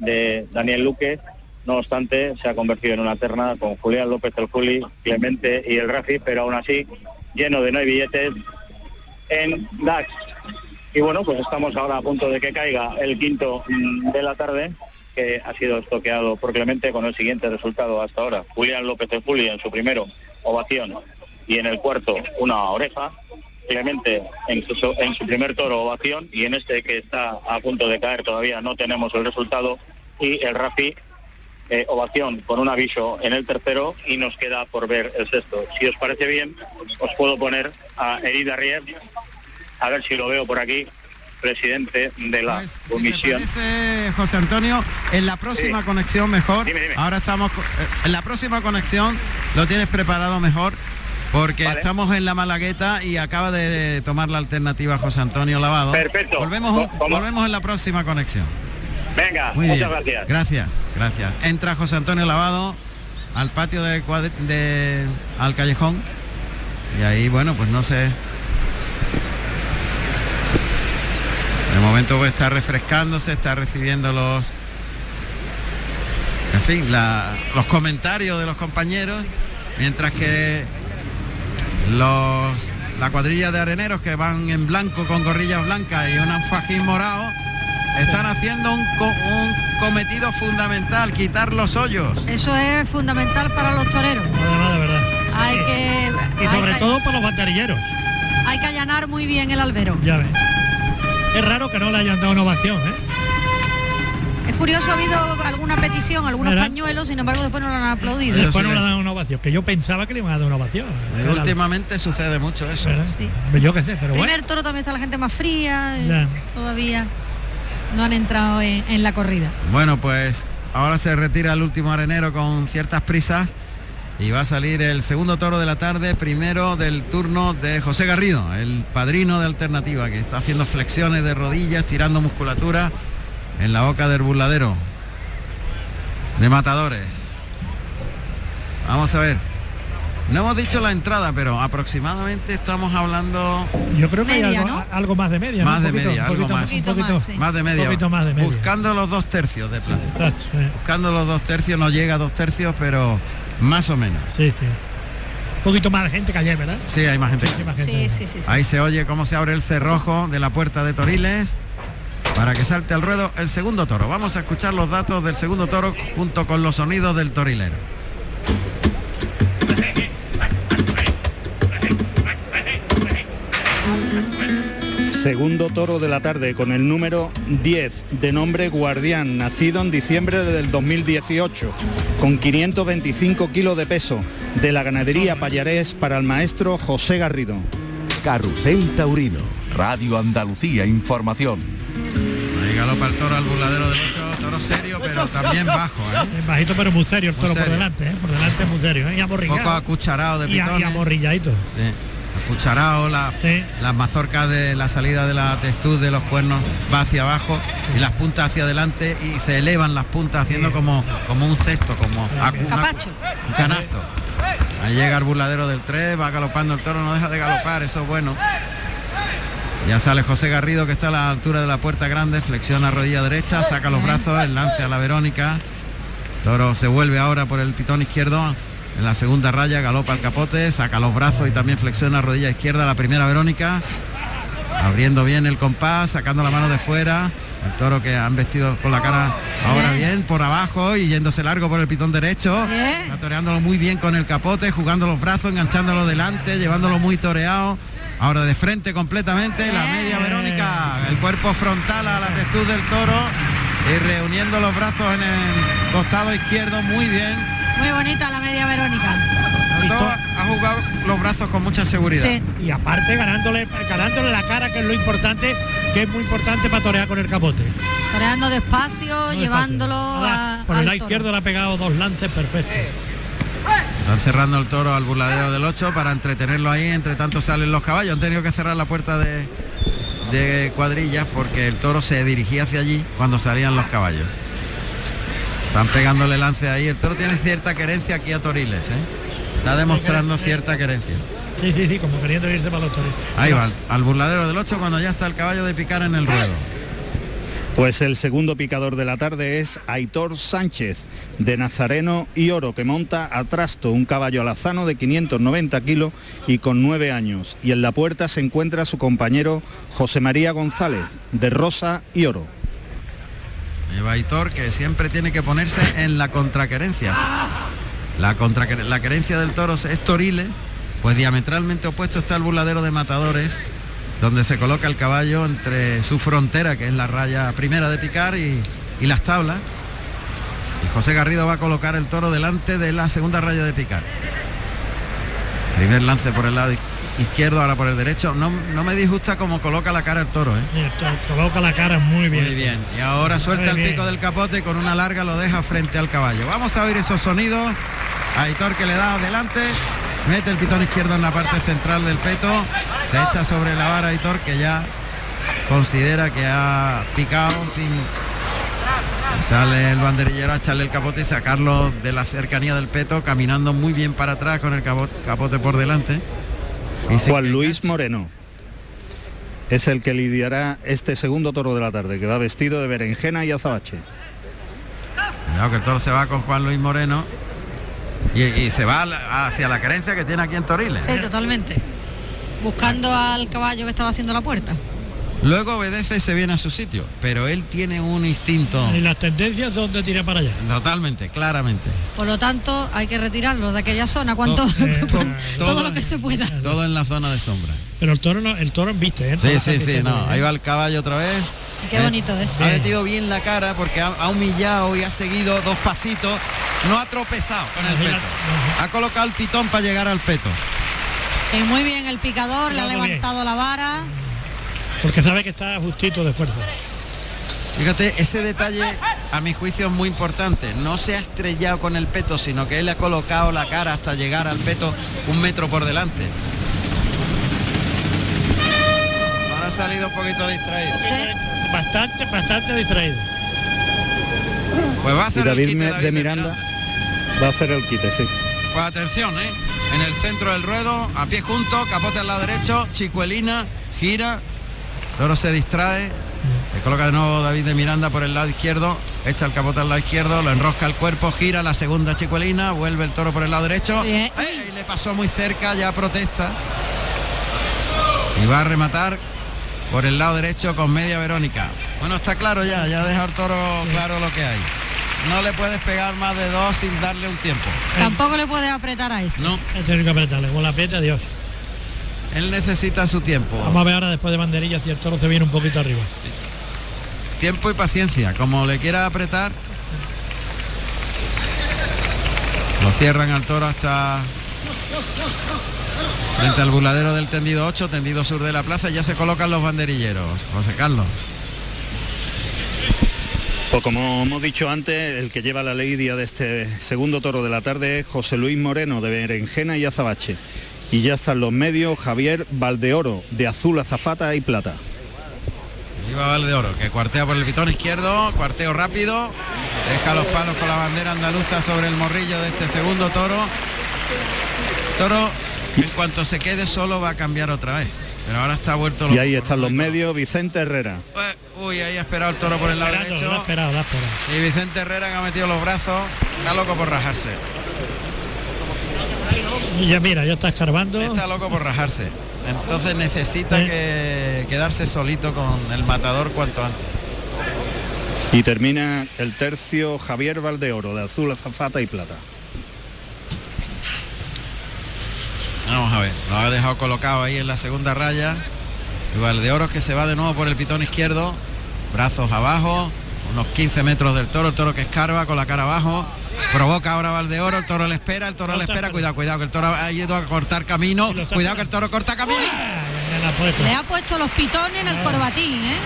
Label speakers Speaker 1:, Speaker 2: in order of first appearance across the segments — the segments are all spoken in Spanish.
Speaker 1: de Daniel Luque. No obstante, se ha convertido en una terna con Julián López el Juli, Clemente y el Rafi, pero aún así lleno de no hay billetes en DAX. Y bueno, pues estamos ahora a punto de que caiga el quinto mm, de la tarde, que ha sido estoqueado por Clemente con el siguiente resultado hasta ahora. Julián López el Juli en su primero, ovación, y en el cuarto, una oreja. Clemente en su, en su primer toro, ovación, y en este que está a punto de caer todavía no tenemos el resultado. Y el Rafi eh, ovación con un aviso en el tercero y nos queda por ver el sexto. Si os parece bien, os puedo poner a Herida Rier, a ver si lo veo por aquí, presidente de la
Speaker 2: Pues, si
Speaker 1: comisión.
Speaker 2: te parece, José Antonio, en la próxima
Speaker 1: Sí.
Speaker 2: conexión mejor.
Speaker 1: Dime, dime.
Speaker 2: Ahora estamos eh, en la próxima conexión lo tienes preparado mejor porque
Speaker 1: Vale.
Speaker 2: estamos en la Malagueta y acaba de tomar la alternativa José Antonio Lavado.
Speaker 1: Perfecto.
Speaker 2: Volvemos, volvemos en la próxima conexión.
Speaker 1: Venga,
Speaker 2: Muy
Speaker 1: muchas
Speaker 2: bien.
Speaker 1: gracias.
Speaker 2: Gracias, gracias. Entra José Antonio Lavado al patio de, cuadri- de al callejón y ahí bueno pues no sé. De momento pues, está refrescándose, está recibiendo los en fin, la- los comentarios de los compañeros, mientras que los la cuadrilla de areneros que van en blanco con gorrillas blancas y un fajín morado están haciendo un, co- un cometido fundamental, quitar los hoyos.
Speaker 3: Eso es fundamental para los toreros.
Speaker 4: Además, de verdad.
Speaker 3: Hay que,
Speaker 4: Y
Speaker 3: hay
Speaker 4: sobre
Speaker 3: que-
Speaker 4: todo para los banderilleros.
Speaker 3: hay que allanar muy bien el albero.
Speaker 4: Ya ves. Es raro que no le hayan dado una ovación, ¿eh?
Speaker 3: Es curioso, ha habido alguna petición, algunos
Speaker 4: ¿Verdad?
Speaker 3: pañuelos, sin embargo después no lo han aplaudido.
Speaker 2: Pero
Speaker 4: Después
Speaker 2: sí
Speaker 4: no le
Speaker 2: le-
Speaker 4: dan una ovación, que yo pensaba que le iban a dar una ovación. Era-
Speaker 2: Últimamente sucede mucho eso.
Speaker 3: Sí.
Speaker 4: Yo qué sé, pero bueno.
Speaker 3: Primer toro también está la gente más fría, eh, todavía no han entrado en, la corrida.
Speaker 2: Bueno, pues ahora se retira el último arenero con ciertas prisas y va a salir el segundo toro de la tarde, primero del turno de José Garrido, el padrino de alternativa, que está haciendo flexiones de rodillas, tirando musculatura en la boca del burladero de matadores. Vamos a ver. No hemos dicho la entrada, pero aproximadamente estamos hablando
Speaker 4: Yo creo que hay
Speaker 3: Media,
Speaker 4: algo,
Speaker 3: ¿no?
Speaker 4: algo más de media.
Speaker 2: Más
Speaker 4: Un
Speaker 2: de
Speaker 4: poquito,
Speaker 2: media,
Speaker 4: un
Speaker 2: algo
Speaker 4: poquito,
Speaker 2: más.
Speaker 4: Un
Speaker 3: Poquito más, sí.
Speaker 2: más de media.
Speaker 4: poquito más de media.
Speaker 2: Buscando los dos tercios de plaza.
Speaker 4: Exacto, eh.
Speaker 2: Buscando los dos tercios, no llega a dos tercios, pero más o menos.
Speaker 4: Sí, sí. Un poquito más de gente que ayer, ¿verdad?
Speaker 2: Sí, hay más gente.
Speaker 4: Hay más
Speaker 3: Sí,
Speaker 4: gente.
Speaker 3: sí, sí. sí.
Speaker 2: Ahí se oye cómo se abre el cerrojo de la puerta de Toriles para que salte al ruedo el segundo toro. Vamos a escuchar los datos del segundo toro junto con los sonidos del torilero.
Speaker 5: Segundo toro de la tarde con el número 10 de nombre Guardián, nacido en diciembre del 2018, con 525 kilos de peso, de la ganadería Payarés para el maestro José Garrido.
Speaker 6: Carrusel Taurino, Radio Andalucía Información.
Speaker 2: Ahí galopa el toro al burladero 8, toro serio, pero también bajo, ¿eh?
Speaker 4: Es bajito pero muy serio el toro por delante, ¿eh? por delante muy serio, ¿eh? y amorrillado.
Speaker 2: poco acucharado de
Speaker 4: y, a- y
Speaker 2: pitones.
Speaker 4: amorrilladito.
Speaker 2: Sí, acucharado, la,
Speaker 4: Sí.
Speaker 2: las mazorcas de la salida de la testud de los cuernos va hacia abajo y las puntas hacia adelante y se elevan las puntas haciendo como, como un cesto, como acu-
Speaker 3: Capacho.
Speaker 2: un canasto. Ahí llega el burladero del 3, va galopando el toro, no deja de galopar, eso es bueno. Ya sale José Garrido que está a la altura de la puerta grande, flexiona rodilla derecha, saca los brazos, el lance a la Verónica. Toro se vuelve ahora por el pitón izquierdo. En la segunda raya galopa el capote, saca los brazos y también flexiona rodilla izquierda la primera Verónica. Abriendo bien el compás, sacando la mano de fuera. El toro que han vestido con la cara ahora
Speaker 3: Bien.
Speaker 2: bien, por abajo y yéndose largo por el pitón derecho.
Speaker 3: Bien.
Speaker 2: Toreándolo muy bien con el capote, jugando los brazos, enganchándolo delante, llevándolo muy toreado. Ahora de frente completamente, la media Verónica, el cuerpo frontal a la testud del toro y reuniendo los brazos en el costado izquierdo muy bien.
Speaker 3: Muy bonita la media Verónica.
Speaker 2: El toro ha jugado los brazos con mucha seguridad.
Speaker 3: Sí.
Speaker 4: Y aparte ganándole, ganándole la cara, que es lo importante, que es muy importante para torear con el capote.
Speaker 3: Toreando despacio,
Speaker 4: No
Speaker 3: llevándolo
Speaker 4: despacio.
Speaker 3: A,
Speaker 4: Por el lado izquierdo le ha pegado dos lances perfectos.
Speaker 2: Están cerrando el toro al burladero del 8 para entretenerlo ahí, entre tanto salen los caballos. Han tenido que cerrar la puerta de, de cuadrillas porque el toro se dirigía hacia allí cuando salían los caballos. Están pegándole lance ahí. El toro tiene cierta querencia aquí a Toriles, ¿eh? Está demostrando cierta querencia.
Speaker 4: Sí, sí, sí, como queriendo irse para los toros.
Speaker 2: Ahí va, al, al burladero del 8 cuando ya está el caballo de picar en el ruedo.
Speaker 5: Pues el segundo picador de la tarde es Aitor Sánchez, de Nazareno y Oro, que monta a trasto un caballo alazano de 590 kilos y con 9 años. Y en la puerta se encuentra su compañero José María González, de Rosa y Oro.
Speaker 2: Lleva Aitor que siempre tiene que ponerse en la contraquerencia. La, contra, la querencia del toro es Toriles, pues diametralmente opuesto está el burladero de matadores donde se coloca el caballo entre su frontera, que es la raya primera de picar, y, las tablas. Y José Garrido va a colocar el toro delante de la segunda raya de picar. Primer lance por el lado ahora por el derecho. No, no me disgusta cómo coloca la cara el toro. ¿eh?
Speaker 4: coloca la cara muy bien.
Speaker 2: Muy bien. Y ahora suelta el pico del capote y con una larga lo deja frente al caballo. Vamos a oír esos sonidos. Aitor que le da adelante. Mete el pitón izquierdo en la parte central del peto. Se echa sobre la vara Hitor que ya considera que ha picado sin... Sale el banderillero a echarle el capote y sacarlo de la cercanía del peto, caminando muy bien para atrás con el capote, por delante.
Speaker 5: Juan Luis Moreno es el que lidiará este segundo toro de la tarde, que va vestido de berenjena y azabache.
Speaker 2: Cuidado que el toro se va con Juan Luis Moreno y, se va hacia la carencia que tiene aquí en Toriles.
Speaker 3: Sí, totalmente. Buscando al caballo que estaba haciendo la puerta.
Speaker 2: Luego obedece y se viene a su sitio, pero él tiene un instinto.
Speaker 4: ¿Y las tendencias dónde tira para allá?
Speaker 2: Totalmente, claramente.
Speaker 3: Por lo tanto, hay que retirarlo de aquella zona cuanto todo, lo que se pueda.
Speaker 2: Todo en la zona de sombra.
Speaker 4: Pero el toro no, el toro viste, ¿eh?
Speaker 2: Sí, sí, sí, no. Ahí va el caballo otra vez.
Speaker 3: Qué bonito es.
Speaker 2: Ha metido bien la cara porque ha, humillado y ha seguido dos pasitos. No ha tropezado con el peto. Ha colocado el pitón para llegar al peto.
Speaker 3: Y muy bien el picador, le ha levantado la vara.
Speaker 4: Porque sabe que está justito de fuerza.
Speaker 2: Fíjate, ese detalle a mi juicio es muy importante. No se ha estrellado con el peto, sino que él ha colocado la cara hasta llegar al peto un metro por delante. Ahora ha salido un poquito distraído.
Speaker 4: Bastante, bastante distraído.
Speaker 2: Pues va a hacer
Speaker 5: el
Speaker 2: quite
Speaker 5: de, Miranda, Va a hacer el quite, sí.
Speaker 2: Pues atención, ¿eh? En el centro del ruedo, a pie junto, capote al lado derecho, chicuelina, gira, toro se distrae, se coloca de nuevo David de Miranda por el lado izquierdo, echa el capote al lado izquierdo, lo enrosca el cuerpo, gira la segunda chicuelina, vuelve el toro por el lado derecho, y le pasó muy cerca, ya protesta. Y va a rematar por el lado derecho con media Verónica. Bueno, está claro ya, ya deja el toro claro lo que hay. No le puedes pegar más de dos sin darle un tiempo.
Speaker 3: Tampoco le puedes apretar a esto.
Speaker 2: No.
Speaker 4: Tiene que apretarle, con la aprieta, Dios.
Speaker 2: Él necesita su tiempo.
Speaker 4: Vamos a ver ahora después de banderilla si el toro se viene un poquito arriba.
Speaker 2: Tiempo y paciencia. Como le quiera apretar. Lo cierran al toro hasta frente al burladero del tendido 8, tendido sur de la plaza, ya se colocan los banderilleros. José Carlos.
Speaker 5: Pues como hemos dicho antes, el que lleva la ley día de este segundo toro de la tarde es José Luis Moreno de Berenjena y Azabache. Y ya están los medios Javier Valdeoro de azul, azafata y plata.
Speaker 2: Viva Valdeoro, que cuartea por el pitón izquierdo, cuarteo rápido, deja los palos con la bandera andaluza sobre el morrillo de este segundo toro. Toro, en cuanto se quede solo va a cambiar otra vez. Pero ahora está vuelto
Speaker 5: Y ahí están los medios, Vicente Herrera.
Speaker 2: Pues, uy, ahí ha esperado el toro por el lado derecho.
Speaker 4: esperado,
Speaker 2: Y Vicente Herrera que ha metido los brazos, está loco por rajarse.
Speaker 4: Y ya mira, ya está escarbando.
Speaker 2: Está loco por rajarse. Entonces necesita que quedarse solito con el matador cuanto antes.
Speaker 5: Y termina el tercio Javier Valdeoro de azul, azafata y plata.
Speaker 2: Vamos a ver, lo ha dejado colocado ahí en la segunda raya. Y Valdeoro que se va de nuevo por el pitón izquierdo. Brazos abajo, unos 15 metros del toro, el toro que escarba con la cara abajo. Provoca ahora Valdeoro, el toro le espera, el toro le espera, cuidado, cuidado, que el toro ha ido a cortar camino, cuidado que el toro corta camino.
Speaker 3: Le ha puesto los pitones en el corbatín, ¿eh?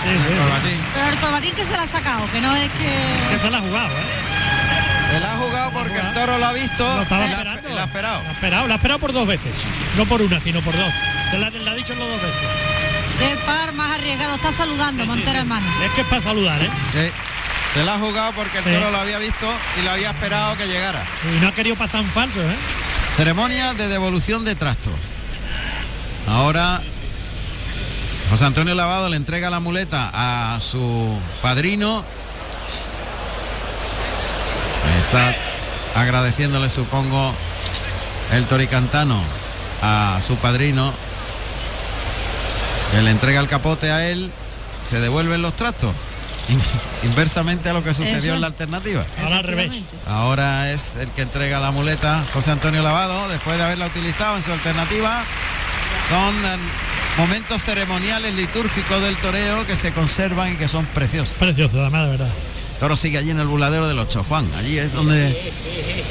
Speaker 3: Pero el corbatín que se la ha sacado, que no es que...
Speaker 4: Que se la ha jugado, ¿eh?
Speaker 2: Le ha jugado porque el toro lo ha visto lo
Speaker 4: estaba
Speaker 2: esperando.
Speaker 4: Lo ha esperado. Lo ha esperado, lo ha esperado por dos veces. No por una, sino por dos. Se la, ha dicho los dos veces.
Speaker 3: Qué par más arriesgado. Está saludando Montero hermano.
Speaker 4: Es que es para saludar, ¿eh?
Speaker 2: Sí. Se la ha jugado porque el toro lo había visto y lo había esperado que llegara.
Speaker 4: Y no ha querido pasar un falso, ¿eh?
Speaker 2: Ceremonia de devolución de trastos. Ahora José Antonio Lavado le entrega la muleta a su padrino. Está agradeciéndole, supongo, el toricantano a su padrino. Que le entrega el capote a él. Se devuelven los trastos. Inversamente a lo que sucedió en la alternativa.
Speaker 4: Ahora al revés.
Speaker 2: Ahora es el que entrega la muleta José Antonio Lavado, después de haberla utilizado en su alternativa. Son eh, momentos ceremoniales litúrgicos del toreo que se conservan y que son preciosos.
Speaker 4: Precioso, además de verdad.
Speaker 2: Toro sigue allí en el buladero del Ocho Juan. Allí es donde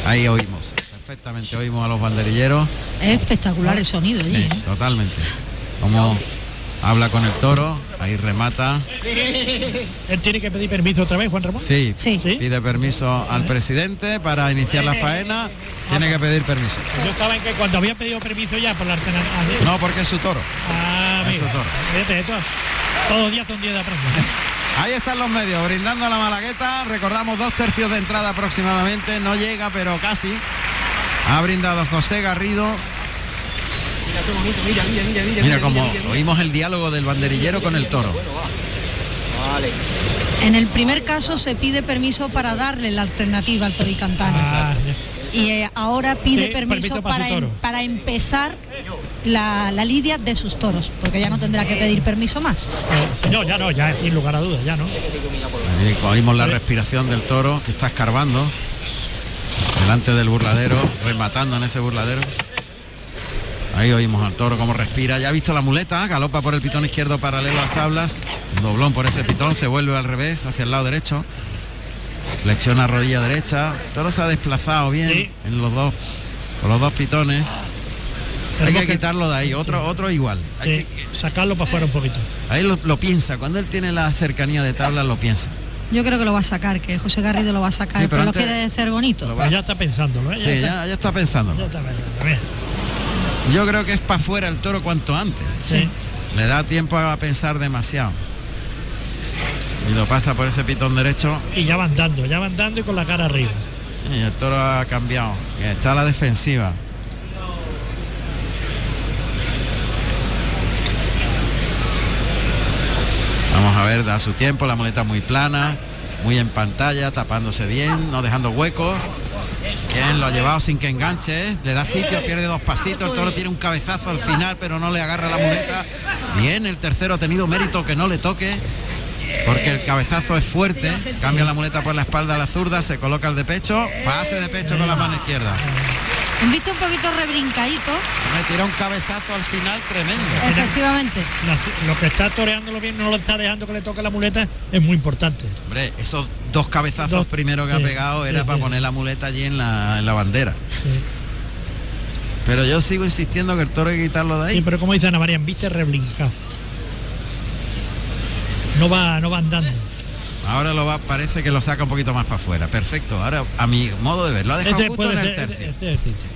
Speaker 2: ahí oímos. Perfectamente oímos a los banderilleros.
Speaker 3: Es espectacular el sonido allí.
Speaker 2: Sí,
Speaker 3: ¿eh?
Speaker 2: totalmente. Como habla con el toro, ahí remata.
Speaker 4: Él tiene que pedir permiso otra vez, Juan Ramón.
Speaker 2: Sí,
Speaker 3: Sí.
Speaker 2: pide permiso al presidente para iniciar la faena. Tiene que pedir permiso.
Speaker 4: Yo estaba en que cuando había pedido permiso ya por la alternativa.
Speaker 2: No, porque es su toro.
Speaker 4: Ah,
Speaker 2: Eso,
Speaker 4: amigo.
Speaker 2: toro.
Speaker 4: Fíjate, esto, todos días son días de aprender.
Speaker 2: Ahí están los medios, brindando a la Malagueta. Recordamos dos tercios de entrada aproximadamente. No llega, pero casi. Ha brindado José Garrido. Mira como oímos el diálogo del banderillero con el toro.
Speaker 3: En el primer caso se pide permiso para darle la alternativa al toricantano.
Speaker 4: Ah,
Speaker 3: Y eh, ahora pide
Speaker 4: Sí,
Speaker 3: permiso,
Speaker 4: permiso para
Speaker 3: em- para empezar la, la lidia de sus toros, porque ya no tendrá que pedir permiso más.
Speaker 4: eh, no, ya no, ya sin lugar a dudas, ya no.
Speaker 2: Ahí oímos la respiración del toro que está escarbando delante del burladero, rematando en ese burladero. Ahí oímos al toro cómo respira. Ya ha visto la muleta, galopa por el pitón izquierdo paralelo a las tablas. Un doblón por ese pitón, se vuelve al revés, hacia el lado derecho. Flexiona rodilla derecha. El toro se ha desplazado bien
Speaker 4: Sí.
Speaker 2: en los dos, con los dos pitones. Hay que quitarlo de ahí, otro, otro igual. Hay
Speaker 4: sí,
Speaker 2: que-
Speaker 4: sacarlo para afuera un poquito.
Speaker 2: ahí lo, lo piensa, cuando él tiene la cercanía de tablas lo piensa.
Speaker 3: Yo creo que lo va a sacar, que José Garrido lo va a sacar,
Speaker 2: Sí, pero
Speaker 3: pero, lo quiere hacer bonito.
Speaker 2: Lo va-
Speaker 4: Pero ya está pensándolo, ¿eh?
Speaker 2: Sí,
Speaker 4: está,
Speaker 2: ya, ya está
Speaker 4: ya pensando.
Speaker 2: Yo creo que es para afuera el toro cuanto antes.
Speaker 4: sí.
Speaker 2: Le da tiempo a pensar demasiado. Y lo pasa por ese pitón derecho
Speaker 4: Y ya van dando, ya van dando y con la cara arriba.
Speaker 2: y el toro ha cambiado. Está a la defensiva. Vamos a ver, da su tiempo, la muleta muy plana, muy en pantalla, tapándose bien, no dejando huecos. Bien, lo ha llevado sin que enganche, ¿eh? le da sitio, pierde dos pasitos, el toro tiene un cabezazo al final, pero no le agarra la muleta. Bien, el tercero ha tenido mérito que no le toque, porque el cabezazo es fuerte, cambia la muleta por la espalda a la zurda, se coloca el de pecho, pase de pecho con la mano izquierda.
Speaker 3: Han visto un poquito rebrincadito,
Speaker 2: Me tira un cabezazo al final tremendo.
Speaker 3: efectivamente.
Speaker 4: Lo que está toreándolo bien, no lo está dejando que le toque la muleta, es muy importante.
Speaker 2: Hombre, esos dos cabezazos
Speaker 4: Dos,
Speaker 2: primero que ha pegado era
Speaker 4: sí,
Speaker 2: para
Speaker 4: sí.
Speaker 2: poner la muleta allí en la, en la bandera.
Speaker 4: Sí.
Speaker 2: Pero yo sigo insistiendo que el toro hay que quitarlo de ahí.
Speaker 4: Sí, pero como dice Ana María, viste reblincado. No va, no va andando.
Speaker 2: Ahora lo va, parece que lo saca un poquito más para afuera. Perfecto. Ahora, a mi modo de ver, lo ha dejado justo en el tercio.
Speaker 4: este- este- este.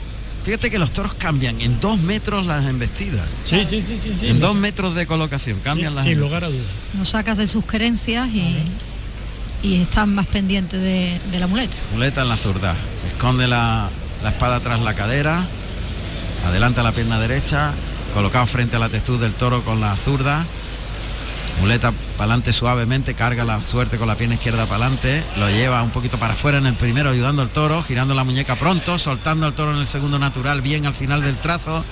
Speaker 2: Fíjate que los toros cambian en dos metros las embestidas.
Speaker 4: Sí, sí, sí, sí, sí.
Speaker 2: En dos metros de colocación
Speaker 4: Sí,
Speaker 2: cambian las
Speaker 4: sin lugar a dudas.
Speaker 3: Lo sacas de sus querencias y, y están más pendientes de, de la muleta.
Speaker 2: Muleta en la zurda. Esconde la, la espada tras la cadera. Adelanta la pierna derecha. Colocado frente a la textura del toro con la zurda. Muleta para adelante suavemente, carga la suerte con la pierna izquierda para adelante, lo lleva un poquito para afuera en el primero ayudando al toro, girando la muñeca pronto, soltando al toro en el segundo natural, bien al final del trazo.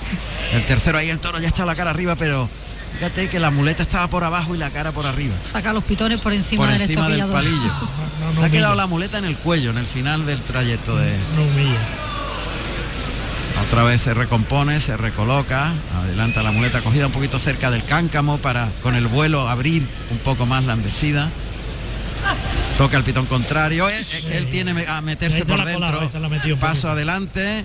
Speaker 2: El tercero ahí el toro ya está la cara arriba, pero fíjate que la muleta estaba por abajo y la cara por arriba.
Speaker 3: Saca los pitones por encima
Speaker 2: por
Speaker 3: del
Speaker 2: encima del palillo.
Speaker 4: No, no
Speaker 2: Se ha quedado la muleta en el cuello, en el final del trayecto de,
Speaker 4: No humilla.
Speaker 2: Otra vez se recompone, se recoloca, adelanta la muleta cogida un poquito cerca del cáncamo para con el vuelo abrir un poco más la embestida. Toca el pitón contrario, él, él tiene a meterse por dentro. Paso adelante.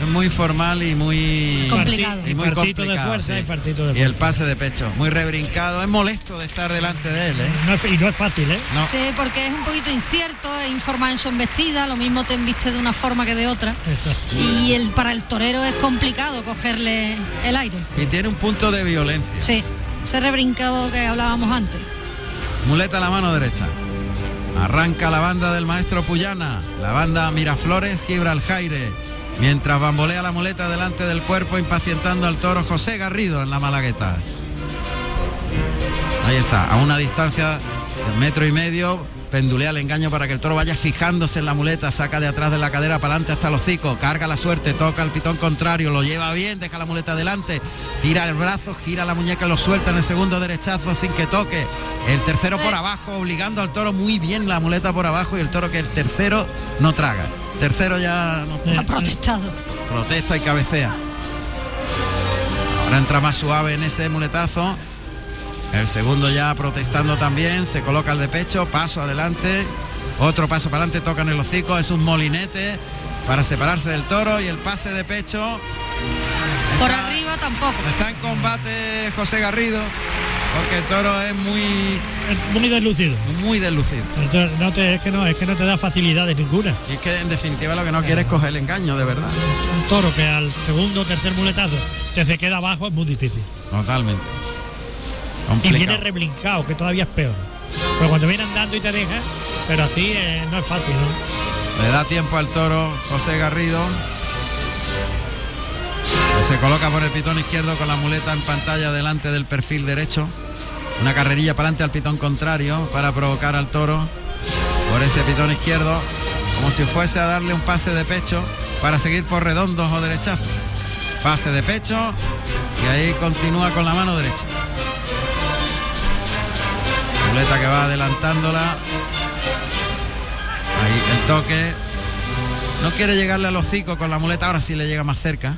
Speaker 2: Es muy formal y muy
Speaker 3: Complicado.
Speaker 2: y muy
Speaker 4: Infartito de
Speaker 2: complicado.
Speaker 4: fuerza,
Speaker 2: sí.
Speaker 4: de
Speaker 2: Y el
Speaker 4: fuerza.
Speaker 2: pase de pecho, muy rebrincado. Es molesto de estar delante de él, ¿eh?
Speaker 4: No es- y no es fácil, ¿eh?
Speaker 2: No.
Speaker 3: Sí, porque es un poquito incierto, es informal en su embestida, lo mismo te embiste de una forma que de otra.
Speaker 4: Exacto.
Speaker 3: Y el, para el torero es complicado cogerle el aire.
Speaker 2: Y tiene un punto de violencia.
Speaker 3: Sí, ese rebrincado que hablábamos antes.
Speaker 2: Muleta a la mano derecha. Arranca la banda del maestro Puyana, la banda Miraflores Gibraljaire, mientras bambolea la muleta delante del cuerpo impacientando al toro José Garrido en la Malagueta. Ahí está, a una distancia de metro y medio, pendulea el engaño para que el toro vaya fijándose en la muleta, saca de atrás de la cadera para adelante hasta el hocico, carga la suerte, toca el pitón contrario, lo lleva bien, deja la muleta adelante, tira el brazo, gira la muñeca, lo suelta en el segundo derechazo sin que toque. El tercero por abajo, obligando al toro muy bien la muleta por abajo y el toro que el tercero no traga. Tercero ya no
Speaker 3: ha protestado.
Speaker 2: Protesta y cabecea. Ahora entra más suave en ese muletazo. El segundo ya protestando también, se coloca el de pecho, paso adelante, otro paso para adelante, toca en el hocico, es un molinete para separarse del toro y el pase de pecho.
Speaker 3: Por arriba tampoco.
Speaker 2: Está en combate José Garrido, porque el toro es muy
Speaker 4: muy deslucido.
Speaker 2: Muy deslucido.
Speaker 4: no te, es que no, es que no te da facilidades ninguna.
Speaker 2: Y es que en definitiva lo que no quiere es coger el engaño, de verdad.
Speaker 4: Un toro que al segundo o tercer muletazo te se queda abajo es muy difícil.
Speaker 2: Totalmente.
Speaker 4: Y viene reblincado, que todavía es peor. Pero cuando viene andando y te deja, pero así eh, no es fácil, ¿no?
Speaker 2: Le da tiempo al toro José Garrido. Se coloca por el pitón izquierdo con la muleta en pantalla delante del perfil derecho. Una carrerilla para adelante al pitón contrario para provocar al toro por ese pitón izquierdo, como si fuese a darle un pase de pecho para seguir por redondos o derechazos. Pase de pecho y ahí continúa con la mano derecha. Muleta que va adelantándola. Ahí el toque. No quiere llegarle al hocico con la muleta, ahora sí le llega más cerca.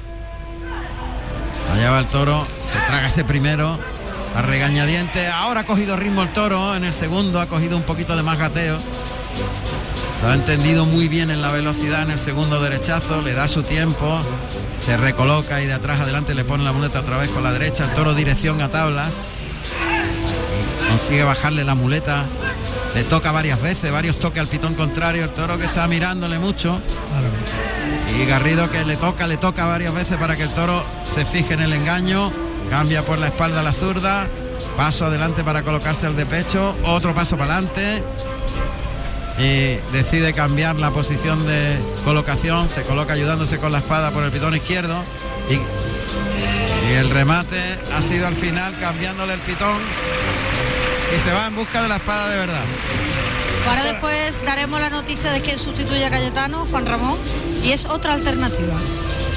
Speaker 2: Allá va el toro, se traga ese primero, a regañadiente. Ahora ha cogido ritmo el toro, en el segundo ha cogido un poquito de más gateo. Lo ha entendido muy bien en la velocidad en el segundo derechazo, le da su tiempo, se recoloca y de atrás adelante le pone la muleta otra vez con la derecha, el toro dirección a tablas consigue bajarle la muleta, le toca varias veces, varios toques al pitón contrario, el toro que está mirándole mucho. Y Garrido que le toca, le toca varias veces para que el toro se fije en el engaño, cambia por la espalda la zurda, paso adelante para colocarse al de pecho, otro paso para adelante. Y decide cambiar la posición de colocación, se coloca ayudándose con la espada por el pitón izquierdo. Y, y el remate ha sido al final cambiándole el pitón. Y se va en busca de la espada de verdad.
Speaker 3: Ahora después daremos la noticia de que sustituye a Cayetano, Juan Ramón, y es otra alternativa.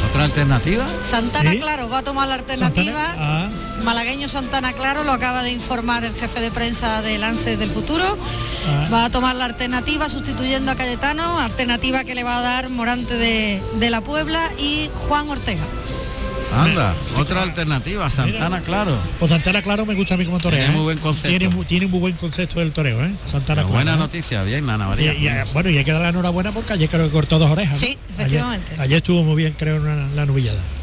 Speaker 2: ¿Otra alternativa?
Speaker 3: Santana Claro va a tomar la alternativa. Ah. Malagueño Santana Claro lo acaba de informar el jefe de prensa de Lances del Futuro. Ah. Va a tomar la alternativa sustituyendo a Cayetano, alternativa que le va a dar Morante de, de la Puebla y Juan Ortega.
Speaker 2: Anda, otra alternativa, Santana Claro.
Speaker 4: Pues Santana Claro me gusta a mí como toreo.
Speaker 2: Tiene muy buen concepto.
Speaker 4: Tiene, tiene, muy buen concepto del toreo, ¿eh?
Speaker 2: Santana Claro. Buena noticia, bien, Ana María.
Speaker 4: Y, bueno, y hay que dar la enhorabuena porque ayer creo que cortó dos orejas.
Speaker 3: Sí, efectivamente.
Speaker 4: Ayer, estuvo muy bien, creo, en la novillada.
Speaker 2: Y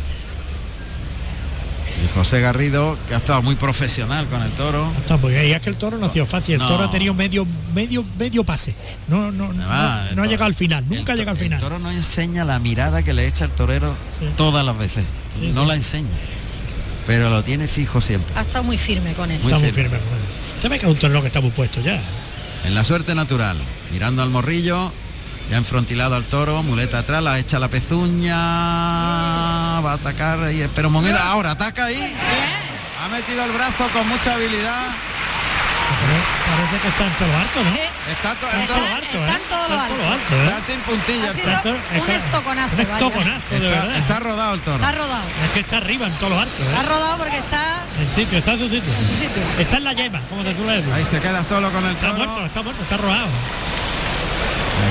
Speaker 2: José Garrido, que ha estado muy profesional con el toro.
Speaker 4: Está muy bien. Y es que el toro no ha sido fácil. El toro ha tenido medio, medio, medio pase. No, no, no, ha llegado al final, nunca llega al final.
Speaker 2: El toro no enseña la mirada que le echa el torero todas las veces. no la enseña pero lo tiene fijo siempre.
Speaker 3: Ha estado muy firme con él.
Speaker 4: está muy firme con él. Te ve que es un torero que está muy puesto ya.
Speaker 2: En la suerte natural, mirando al morrillo, ya enfrontilado al toro, muleta atrás, la echa la pezuña, va a atacar, y, pero momento, ahora ataca ahí. Ha metido el brazo con mucha habilidad
Speaker 4: Parece que está en todo lo alto, ¿no?
Speaker 3: Sí.
Speaker 2: Está,
Speaker 3: to, en todo lo alto, ¿eh? Está en todo lo alto.
Speaker 2: ¿eh? Está sin puntillas.
Speaker 3: un estoconazo,
Speaker 4: un estoconazo, de
Speaker 2: verdad. Está rodado el toro.
Speaker 3: Está rodado.
Speaker 4: Es que está arriba en todo lo alto. ¿eh?
Speaker 3: Está rodado porque está...
Speaker 4: En sitio, está en su sitio.
Speaker 3: En su sitio.
Speaker 4: Está en la yema, como te tú le
Speaker 2: Ahí se queda solo con el toro.
Speaker 4: Está muerto, está muerto, está rodado.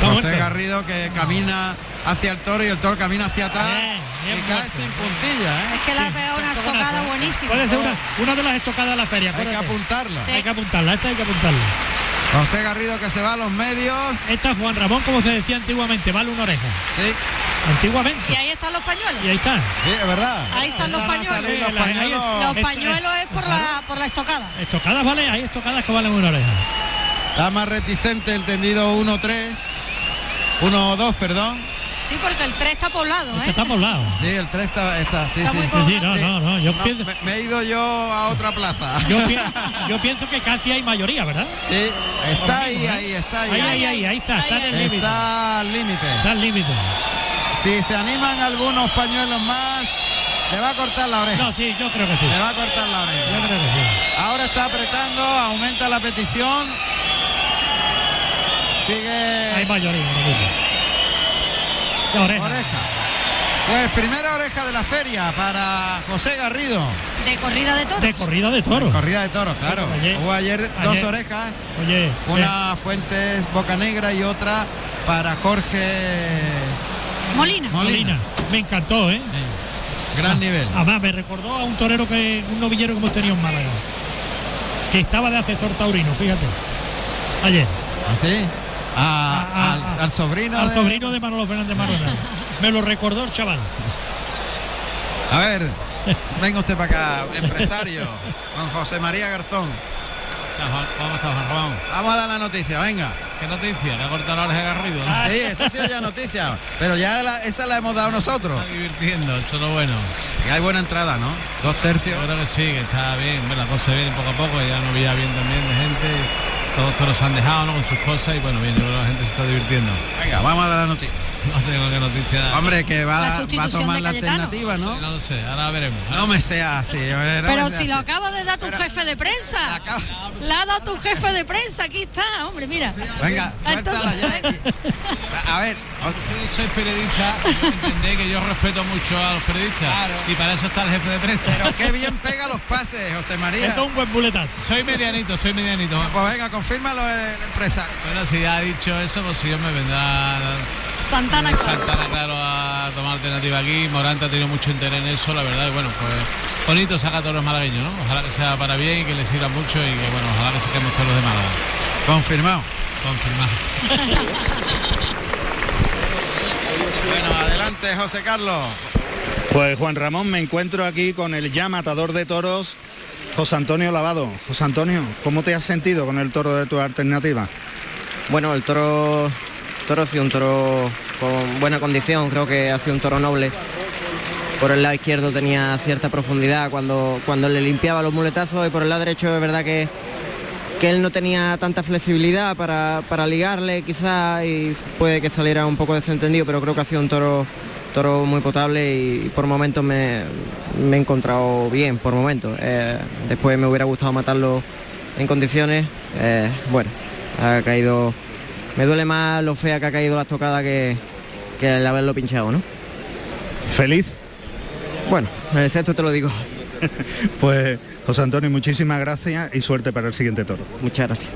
Speaker 2: José Garrido que camina hacia el toro y el toro camina hacia atrás y cae sin puntilla. ¿eh?
Speaker 3: Es que la ha pegado una estocada buenísima.
Speaker 4: Puede ser una, de las estocadas de la feria.
Speaker 2: Hay que apuntarla.
Speaker 4: Hay que apuntarla, esta hay que apuntarla.
Speaker 2: José Garrido que se va a los medios.
Speaker 4: Esta es Juan Ramón, como se decía antiguamente, vale una oreja.
Speaker 2: Sí.
Speaker 4: Antiguamente.
Speaker 3: Y ahí están los pañuelos.
Speaker 4: Y ahí están.
Speaker 2: Sí, es verdad.
Speaker 3: Ahí están los pañuelos.
Speaker 2: Los pañuelos,
Speaker 3: los pañuelos es por la, por la estocada.
Speaker 4: Estocadas vale, hay estocadas que valen una oreja.
Speaker 2: La más reticente, el tendido 1-3. 1-2, perdón.
Speaker 3: Sí, porque el 3 está poblado, ¿eh?
Speaker 4: Está poblado.
Speaker 2: Sí, el 3 está, está, sí, sí.
Speaker 4: sí no, no, no, yo pienso...
Speaker 2: me, he ido yo a otra plaza.
Speaker 4: Yo, pienso, yo pienso que casi hay mayoría, ¿verdad?
Speaker 2: Sí, está ahí, ahí, está ahí.
Speaker 4: Ahí, ahí, ahí, ahí está, está en el límite.
Speaker 2: Está al límite.
Speaker 4: Está al límite.
Speaker 2: Si se animan algunos pañuelos más, le va a cortar la oreja.
Speaker 4: No, sí, yo creo que sí.
Speaker 2: Le va a cortar la oreja.
Speaker 4: Yo creo que sí.
Speaker 2: Ahora está apretando, aumenta la petición. Sigue.
Speaker 4: Hay mayoría, oreja.
Speaker 2: oreja. Pues primera oreja de la feria para José Garrido.
Speaker 3: De corrida de toros.
Speaker 4: De corrida de toros.
Speaker 2: corrida de toros, claro. Hubo ayer, dos orejas.
Speaker 4: Oye.
Speaker 2: Una Fuentes Boca Negra y otra para Jorge
Speaker 3: Molina.
Speaker 4: Molina. Me encantó, ¿eh?
Speaker 2: Gran nivel.
Speaker 4: Además, me recordó a un torero que, un novillero que hemos tenido en Málaga. Que estaba de asesor taurino, fíjate. Ayer.
Speaker 2: ¿Así? ¿Ah, al, sobrino
Speaker 4: al sobrino de Manolo Fernández Marona me lo recordó el chaval
Speaker 2: a ver venga usted para acá empresario con José María Garzón Vamos a dar la noticia, venga.
Speaker 7: ¿Qué noticia? Le ha cortado la oreja Garrido.
Speaker 2: Ah, sí, eso sí ya noticia. Pero ya esa la hemos dado nosotros.
Speaker 7: Está divirtiendo, eso es lo bueno.
Speaker 2: Y hay buena entrada, ¿no? Dos tercios.
Speaker 7: Yo creo que sí, que está bien. Bueno, la cosa viene poco a poco, ya no veía bien también de gente. Todos, todos los han dejado, ¿no? Con sus cosas y bueno, bien, yo creo que la gente se está divirtiendo.
Speaker 2: Venga, vamos a dar la noticia.
Speaker 7: No tengo que noticia.
Speaker 2: Hombre, que va, a tomar la alternativa, ¿no?
Speaker 7: no lo sé, ahora veremos.
Speaker 2: No me sea así.
Speaker 3: Pero si lo acaba de dar tu jefe de prensa. La ha dado tu jefe de prensa, aquí está, hombre, mira.
Speaker 2: Venga, suéltala ya. A ver,
Speaker 7: soy periodista, entendé que yo respeto mucho a los periodistas. Y para eso está el jefe de prensa.
Speaker 2: Pero qué bien pega los pases, José María.
Speaker 4: Esto es un buen buletazo.
Speaker 7: Soy medianito, soy medianito.
Speaker 2: Pues venga, confírmalo el empresario.
Speaker 7: Bueno, si ya ha dicho eso, pues si yo me vendrá
Speaker 3: Santana Claro.
Speaker 7: Santana Claro a tomar alternativa aquí. Morante ha tenido mucho interés en eso, la verdad. Y bueno, pues bonito saca a todos los malagueños, ¿no? Ojalá que sea para bien y que le sirva mucho y que bueno, ojalá que saquemos todos los de Málaga.
Speaker 2: Confirmado.
Speaker 7: Confirmado.
Speaker 2: bueno, adelante José Carlos.
Speaker 5: Pues Juan Ramón, me encuentro aquí con el ya matador de toros, José Antonio Lavado. José Antonio, ¿cómo te has sentido con el toro de tu alternativa?
Speaker 8: Bueno, el toro toro ha sido un toro con buena condición, creo que ha sido un toro noble. Por el lado izquierdo tenía cierta profundidad cuando, cuando le limpiaba los muletazos y por el lado derecho es verdad que, que él no tenía tanta flexibilidad para, ligarle quizá y puede que saliera un poco desentendido, pero creo que ha sido un toro, toro muy potable y, por momentos me, he encontrado bien, por momentos. Eh, después me hubiera gustado matarlo en condiciones. Eh, bueno, ha caído me duele más lo fea que ha caído la estocada que, que el haberlo pinchado, ¿no?
Speaker 5: ¿Feliz?
Speaker 8: Bueno, el sexto te lo digo.
Speaker 5: pues José Antonio, muchísimas gracias y suerte para el siguiente toro.
Speaker 8: Muchas gracias.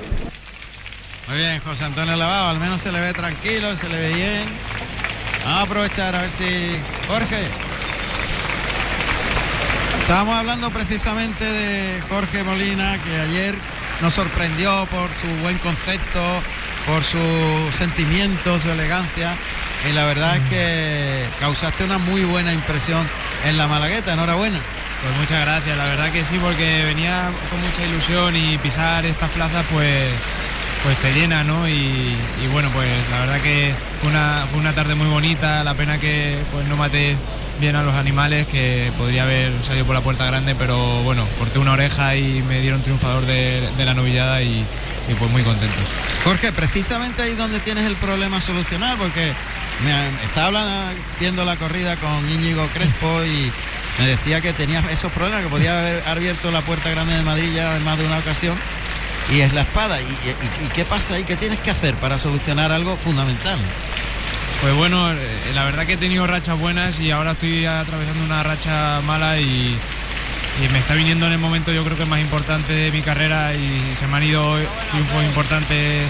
Speaker 2: Muy bien, José Antonio Lavado, al menos se le ve tranquilo, se le ve bien. Vamos a aprovechar a ver si... Jorge. Estábamos hablando precisamente de Jorge Molina, que ayer nos sorprendió por su buen concepto, por su sentimiento, su elegancia. Y la verdad es que causaste una muy buena impresión en la Malagueta. Enhorabuena.
Speaker 9: Pues muchas gracias, la verdad que sí, porque venía con mucha ilusión y pisar estas plazas pues pues te llena, ¿no? Y, bueno, pues la verdad que fue una, fue una tarde muy bonita, la pena que pues no maté bien a los animales, que podría haber salido por la puerta grande, pero bueno, corté una oreja y me dieron triunfador de la novillada y, pues muy contentos.
Speaker 2: Jorge, precisamente ahí donde tienes el problema a solucionar, porque me estaba hablando, viendo la corrida con Íñigo Crespo y me decía que tenías esos problemas, que podía haber abierto la puerta grande de Madrid ya en más de una ocasión, y es la espada. ¿Y, qué pasa ahí? ¿Qué tienes que hacer para solucionar algo fundamental?
Speaker 9: Pues bueno, eh, la verdad que he tenido rachas buenas y ahora estoy atravesando una racha mala y me está viniendo en el momento yo creo que más importante de mi carrera y se me han ido triunfos importantes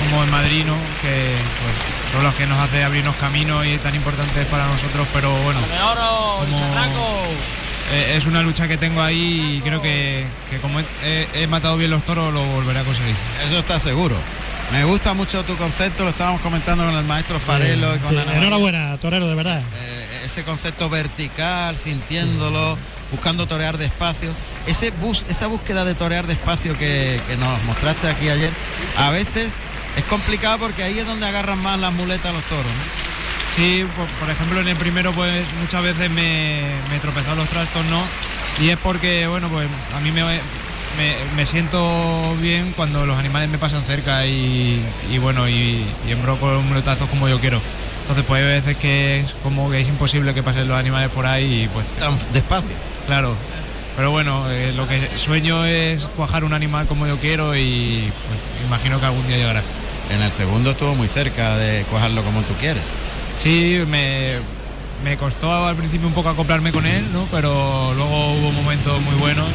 Speaker 9: como en Madrid, que pues, son los que nos hace abrirnos caminos y tan importantes para nosotros, pero bueno, eh, es una lucha que tengo ahí y creo que, como he, matado bien los toros lo volveré a conseguir.
Speaker 2: Eso está seguro. Me gusta mucho tu concepto, lo estábamos comentando con el maestro Farelo y con
Speaker 4: Enhorabuena, torero, de verdad.
Speaker 2: Eh, ese concepto vertical, sintiéndolo buscando torear despacio. Ese bus, esa búsqueda de torear despacio que, que nos mostraste aquí ayer, a veces es complicado porque ahí es donde agarran más las muletas los toros.
Speaker 9: Sí, por, ejemplo en el primero pues muchas veces me, me he tropezado los trastos, ¿no? Y es porque, bueno, pues a mí me, me, siento bien cuando los animales me pasan cerca y, bueno, y, y embroco los muletazos como yo quiero Entonces pues hay veces que es como que es imposible que pasen los animales por ahí y pues...
Speaker 2: Tan despacio.
Speaker 9: Claro. Pero bueno, eh, lo que sueño es cuajar un animal como yo quiero y pues, imagino que algún día llegará.
Speaker 2: En el segundo estuvo muy cerca de cuajarlo como tú quieres.
Speaker 9: Sí, me, me costó al principio un poco acoplarme con él, ¿no? Pero luego hubo momentos muy buenos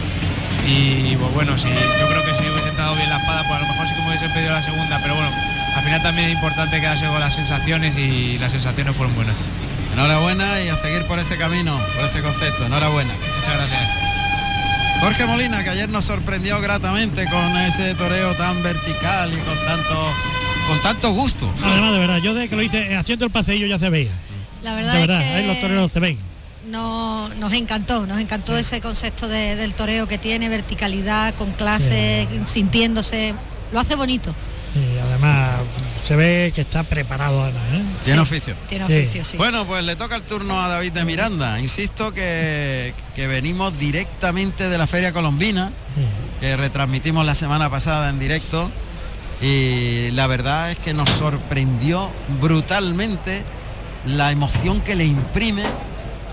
Speaker 9: y pues bueno, sí, yo creo que si hubiese estado bien la espada, pues a lo mejor sí que me hubiese pedido la segunda, pero bueno, al final también es importante quedarse con las sensaciones y las sensaciones fueron buenas.
Speaker 2: Enhorabuena y a seguir por ese camino, por ese concepto. Enhorabuena.
Speaker 9: Muchas gracias.
Speaker 2: Jorge Molina, que ayer nos sorprendió gratamente con ese toreo tan vertical y con tanto con tanto gusto.
Speaker 4: Además, de verdad, yo de que lo hice haciendo el paseillo ya se veía.
Speaker 3: La verdad, es que
Speaker 4: ahí los toreros se ven.
Speaker 3: No, nos encantó, nos encantó ese concepto del toreo que tiene, verticalidad, con clase, sintiéndose, lo hace bonito.
Speaker 4: Además se ve que está preparado ¿eh?
Speaker 2: Tiene oficio.
Speaker 3: Tiene oficio, sí.
Speaker 2: Bueno, pues le toca el turno a David de Miranda. Insisto que, que venimos directamente de la Feria Colombina, que retransmitimos la semana pasada en directo. Y la verdad es que nos sorprendió brutalmente la emoción que le imprime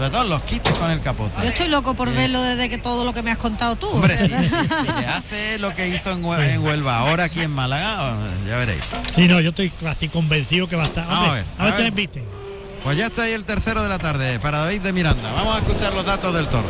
Speaker 2: sobre todo los quites con el capote.
Speaker 3: Yo estoy loco por verlo desde que todo lo que me has contado tú.
Speaker 2: Hombre, si, le hace lo que hizo en, Huelva, ahora aquí en Málaga, ya veréis.
Speaker 4: Sí, no, yo estoy casi convencido que va a estar. a ver, a, ver, si
Speaker 2: Pues ya está ahí el tercero de la tarde para David de Miranda. Vamos a escuchar los datos del toro.